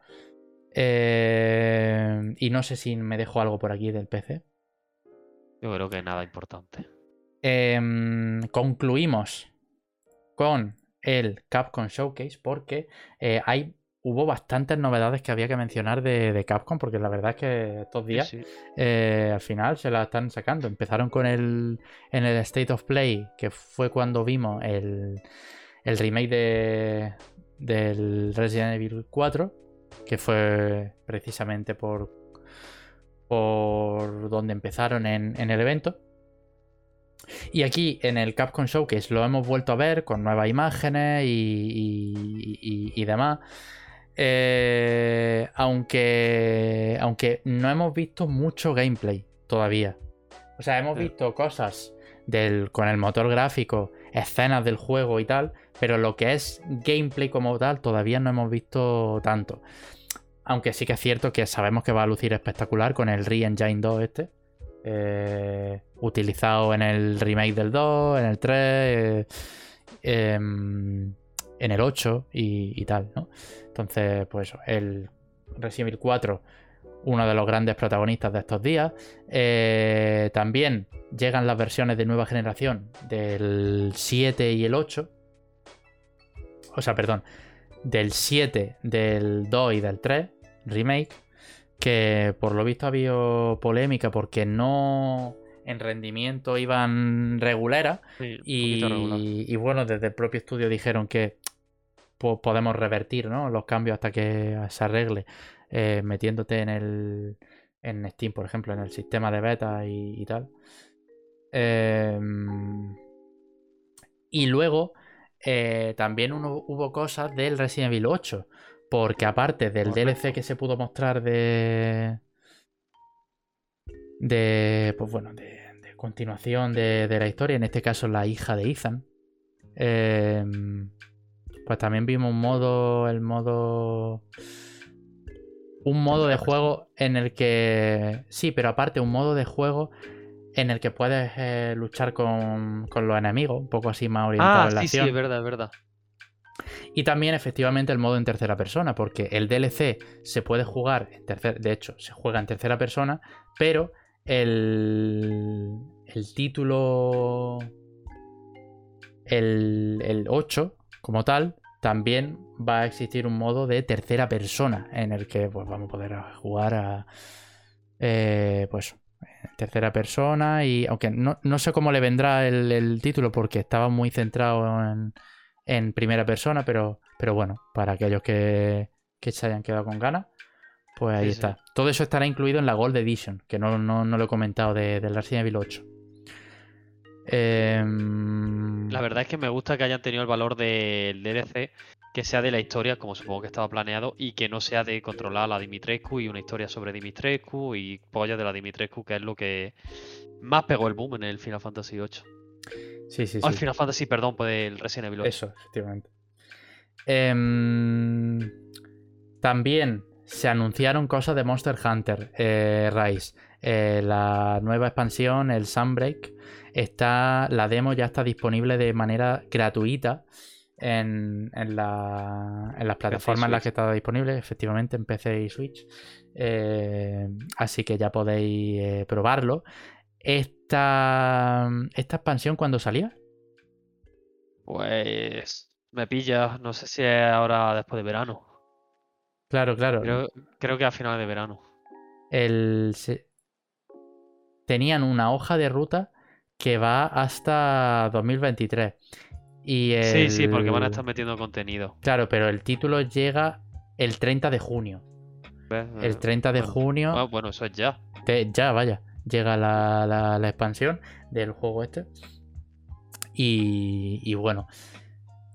Eh, y no sé si me dejo algo por aquí del PC. Yo creo que nada importante. Em, concluimos con el Capcom Showcase porque hay, hubo bastantes novedades que había que mencionar de, de Capcom porque la verdad es que estos Sí, días sí. eh, al final se la están sacando. Empezaron con el en el State of Play que fue cuando vimos el, el remake de, del Resident Evil 4 que fue precisamente por por donde empezaron en, en el evento. Y aquí en el Capcom Showcase lo hemos vuelto a ver con nuevas imágenes y, y- y- y demás. Eh, aunque, aunque no hemos visto mucho gameplay todavía. O sea, hemos visto cosas del, con el motor gráfico, escenas del juego y tal, pero lo que es gameplay como tal todavía no hemos visto tanto. Aunque sí que es cierto que sabemos que va a lucir espectacular con el Re-Engine 2 este. eh, utilizado en el remake del 2, en el 3, eh, em, en el 8 y, y tal, ¿no? Entonces, pues el Resident Evil 4, uno de los grandes protagonistas de estos días. Eh, también llegan las versiones de nueva generación del 7 y el 8. O sea, perdón, del 7, del 2 y del 3, remake, que por lo visto ha habido polémica porque no en rendimiento iban Sí, un y, poquito regular. y bueno, desde el propio estudio dijeron que po- podemos revertir ¿no? los cambios hasta que se arregle, eh, metiéndote en el en Steam, por ejemplo, en el sistema de beta y, y tal. Em, y luego eh, también uno- hubo cosas del Resident Evil 8. Porque aparte del. DLC que se pudo mostrar de. De. Pues bueno, de continuación de, de la historia, en este caso la hija de Ethan. em, pues también vimos un modo. El modo. Un modo de juego en el que. Sí, pero aparte, un modo de juego en el que puedes eh, luchar con, con los enemigos, un poco así más orientado Ah, en la sí, sí, acción. es verdad, es verdad. Y también, efectivamente, el modo en tercera persona, porque el DLC se puede jugar en tercera. De hecho, se juega en tercera persona, pero el. El título. El, el 8, como tal, también va a existir un modo de tercera persona en el que pues, vamos a poder jugar a. eh, pues. Tercera persona y aunque no, no sé cómo le vendrá el, el título porque estaba muy centrado en, en primera persona, pero, pero bueno, para aquellos que, que se hayan quedado con ganas, pues ahí Sí, sí. está. Todo eso estará incluido en la Gold Edition, que no, no, no lo he comentado de, del Resident Evil 8. Em, La verdad es que me gusta que hayan tenido el valor del DLC, que sea de la historia, como supongo que estaba planeado, y que no sea de controlar a la Dimitrescu y una historia sobre Dimitrescu y pollas de la Dimitrescu, que es lo que más pegó el boom en el Final Fantasy VIII. Sí, sí, Oh, el sí. Final Fantasy, perdón, pues el Resident Evil 8. Eso, efectivamente. Em, también se anunciaron cosas de Monster Hunter eh, Rise. Eh, la nueva expansión, el Sunbreak, está, la demo ya está disponible de manera gratuita en, en, la- en las plataformas en las que está disponible, efectivamente en PC y Switch. Eh, así que ya podéis eh, probarlo. Esta, esta expansión, ¿cuándo salía? Pues me pilla, no sé si es ahora después de verano. Claro, claro. Creo, creo que a finales de verano. el, se- tenían una hoja de ruta que va hasta 2023. Y Sí, sí, porque van a el- estar metiendo contenido. Claro, pero el título llega el 30 de junio. ¿ves? El Eh, 30 de bueno. junio, Ah, bueno, eso es ya. te- ya vaya, llega la, la- la expansión del juego este. Y, y bueno,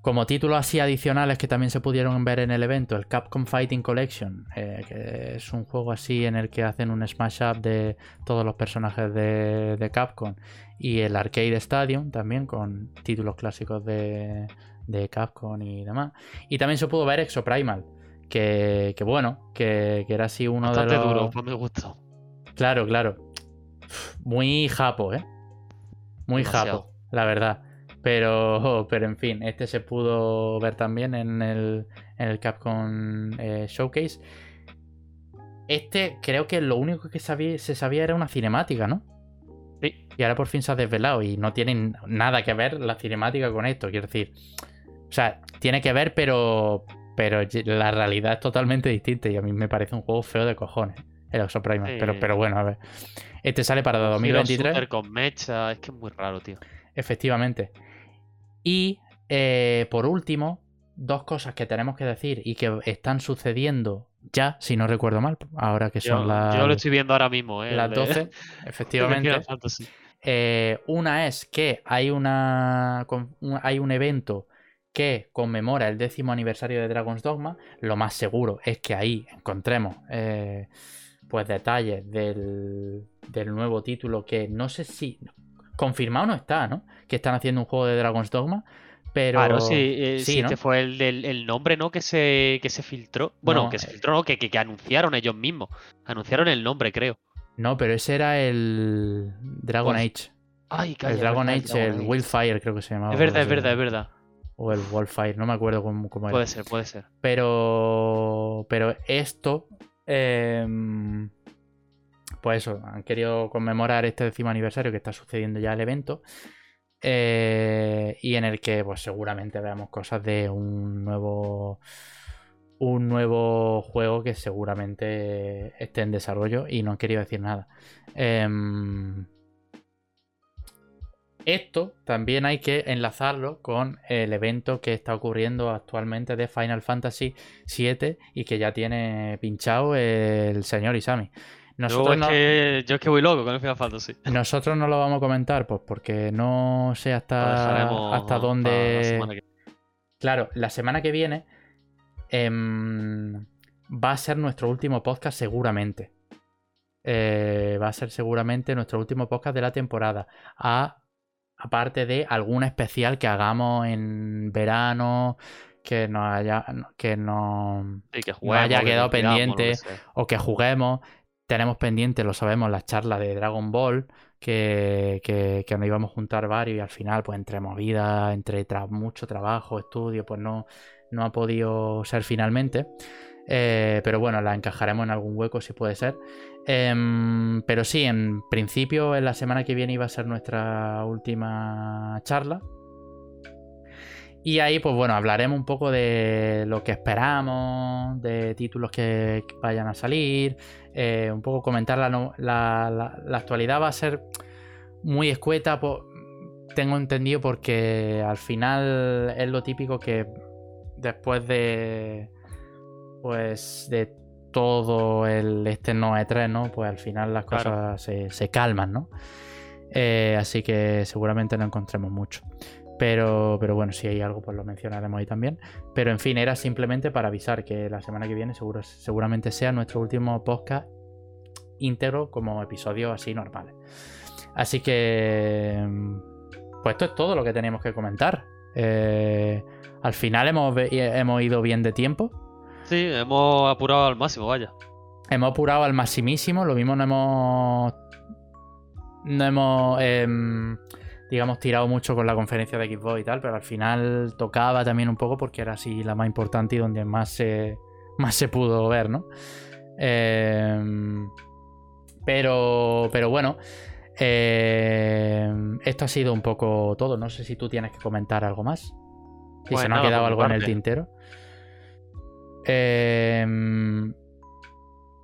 como títulos así adicionales que también se pudieron ver en el evento, el Capcom Fighting Collection, eh, que es un juego así en el que hacen un smash up de todos los personajes de, de Capcom, y el Arcade Stadium también con títulos clásicos de, de Capcom y demás. Y también se pudo ver Exoprimal, que, que bueno, que, que era así uno Bastante de los... duro, pues me gustó. Claro, claro. Muy japo, ¿eh? Muy Demasiado. japo, la verdad. Pero, pero en fin, este se pudo ver también en el, en el Capcom eh, Showcase. Este creo que lo único que sabía, se sabía era una cinemática, ¿no? Sí. Y ahora por fin se ha desvelado y no tienen nada que ver la cinemática con esto. Quiero decir, o sea, tiene que ver, pero, pero la realidad es totalmente distinta y a mí me parece un juego feo de cojones. El Exoprimal. Sí. Pero, pero bueno, a ver. Este sale para Hero 2023. shooter con mecha, es que es muy raro, tío. Efectivamente. Y eh, por último, dos cosas que tenemos que decir y que están sucediendo ya, si no recuerdo mal, ahora que Yo, son las, yo lo estoy viendo ahora mismo, eh. las el de- 12. el de Efectivamente. Eh, una es que hay, una, hay un evento que conmemora el décimo aniversario de Dragon's Dogma. Lo más seguro es que ahí encontremos eh, pues detalles del, del nuevo título que no sé si confirmado no está, ¿no? Que están haciendo un juego de Dragon's Dogma, pero Claro, sí, eh, sí, sí, ¿no? este fue el, el nombre, ¿no? Que se, que se filtró. Bueno, No, que se eh. filtró, no, que, que, que anunciaron ellos mismos. Anunciaron el nombre, creo. no, pero ese era el Dragon Pues, Age. Ay, calla, el Dragon verdad, Age, el. Wildfire creo que se llamaba. Es verdad, es verdad, es verdad. O el Wildfire, no me acuerdo cómo, cómo era. Puede ser, puede ser. Pero. Pero esto. em, pues eso, han querido conmemorar este décimo aniversario que está sucediendo ya el evento. eh, y en el que, pues seguramente veamos cosas de un nuevo. Un nuevo juego que seguramente esté en desarrollo y no han querido decir nada. Em, esto también hay que enlazarlo con el evento que está ocurriendo actualmente de Final Fantasy VII y que ya tiene pinchado el señor Isami. Yo Nosotros es, no, que, yo es que voy loco con el Final Fantasy. nosotros no lo vamos a comentar, pues porque no sé hasta, hasta la dónde. que- Claro, la semana que viene em, va a ser nuestro último podcast seguramente. Eh, va a ser seguramente nuestro último podcast de la temporada. A- aparte de algún especial que hagamos en verano, que nos haya, que no, Sí, que haya que quedado pendiente que o que juguemos. Tenemos pendiente, lo sabemos, la charla de Dragon Ball, que, que, nos íbamos a juntar varios y al final, pues entre movidas, entre tra- mucho trabajo, estudio, pues no, no ha podido ser finalmente. Eh, pero bueno, la encajaremos en algún hueco si puede ser. Em, pero sí, en principio en la semana que viene iba a ser nuestra última charla. Y ahí, pues bueno, hablaremos un poco de lo que esperamos, de títulos que que vayan a salir, eh, un poco comentar la, no- la- la- la actualidad va a ser muy escueta, po- tengo entendido, porque al final es lo típico que después de, pues, de todo el este no E3, ¿no? Pues al final las Claro. cosas se, se calman, ¿no? Eh, así que seguramente no encontremos mucho. Pero, pero bueno, si hay algo, pues lo mencionaremos ahí también. Pero en fin, era simplemente para avisar que la semana que viene seguro, seguramente sea nuestro último podcast íntegro como episodios así normales. Así que, pues esto es todo lo que teníamos que comentar. Eh, al final hemos, hemos ido bien de tiempo. Sí, hemos apurado al máximo, vaya. Hemos apurado al maximísimo, lo mismo no hemos. No hemos. em, digamos, tirado mucho con la conferencia de Xbox y tal, pero al final tocaba también un poco porque era así la más importante y donde más se, más se pudo ver, ¿no? Em, pero, pero bueno, em, esto ha sido un poco todo. No sé si tú tienes que comentar algo más. Si se nos ha quedado algo en el tintero. Em,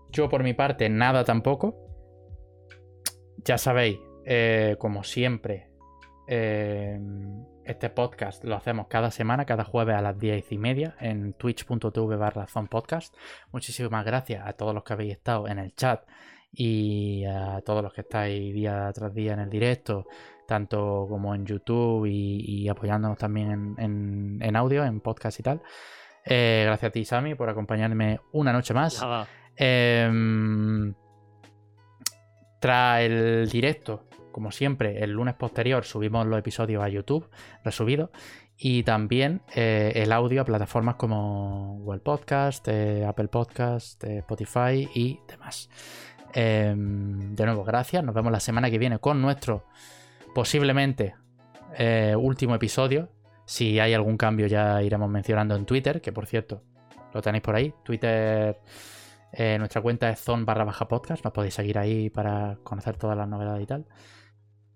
yo por mi parte, nada tampoco. Ya sabéis, eh, como siempre, em, este podcast lo hacemos cada semana, cada jueves a las 10 y media en twitch.tv barra podcast. Muchísimas gracias a todos los que habéis estado en el chat y a todos los que estáis día tras día en el directo, tanto como en YouTube y, y apoyándonos también en, en- en audio, en podcast y tal. Eh, gracias a ti, Sami, por acompañarme una noche más. Em, tras el directo, como siempre, el lunes posterior subimos los episodios a YouTube, resubidos, y también eh, el audio a plataformas como Google Podcast, eh, Apple Podcast, eh, Spotify y demás. Em, de nuevo, gracias. Nos vemos la semana que viene con nuestro posiblemente eh, último episodio. Si hay algún cambio ya iremos mencionando en Twitter, que por cierto, lo tenéis por ahí. Twitter, eh, nuestra cuenta es zone barra podcast. Nos podéis seguir ahí para conocer todas las novedades y tal.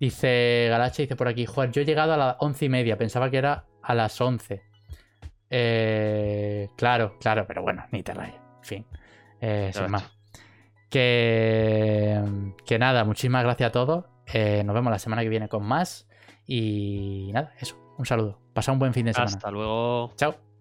Dice Galache, dice por aquí, joder, yo he llegado a las once y media, pensaba que era a las 11. Eh, claro, claro, pero bueno, ni te rayes. En fin, eh, sin más. Que, que nada, muchísimas gracias a todos. Eh, nos vemos la semana que viene con más. Y nada, eso, un saludo. Pasa un buen fin de semana. Hasta luego. Chao.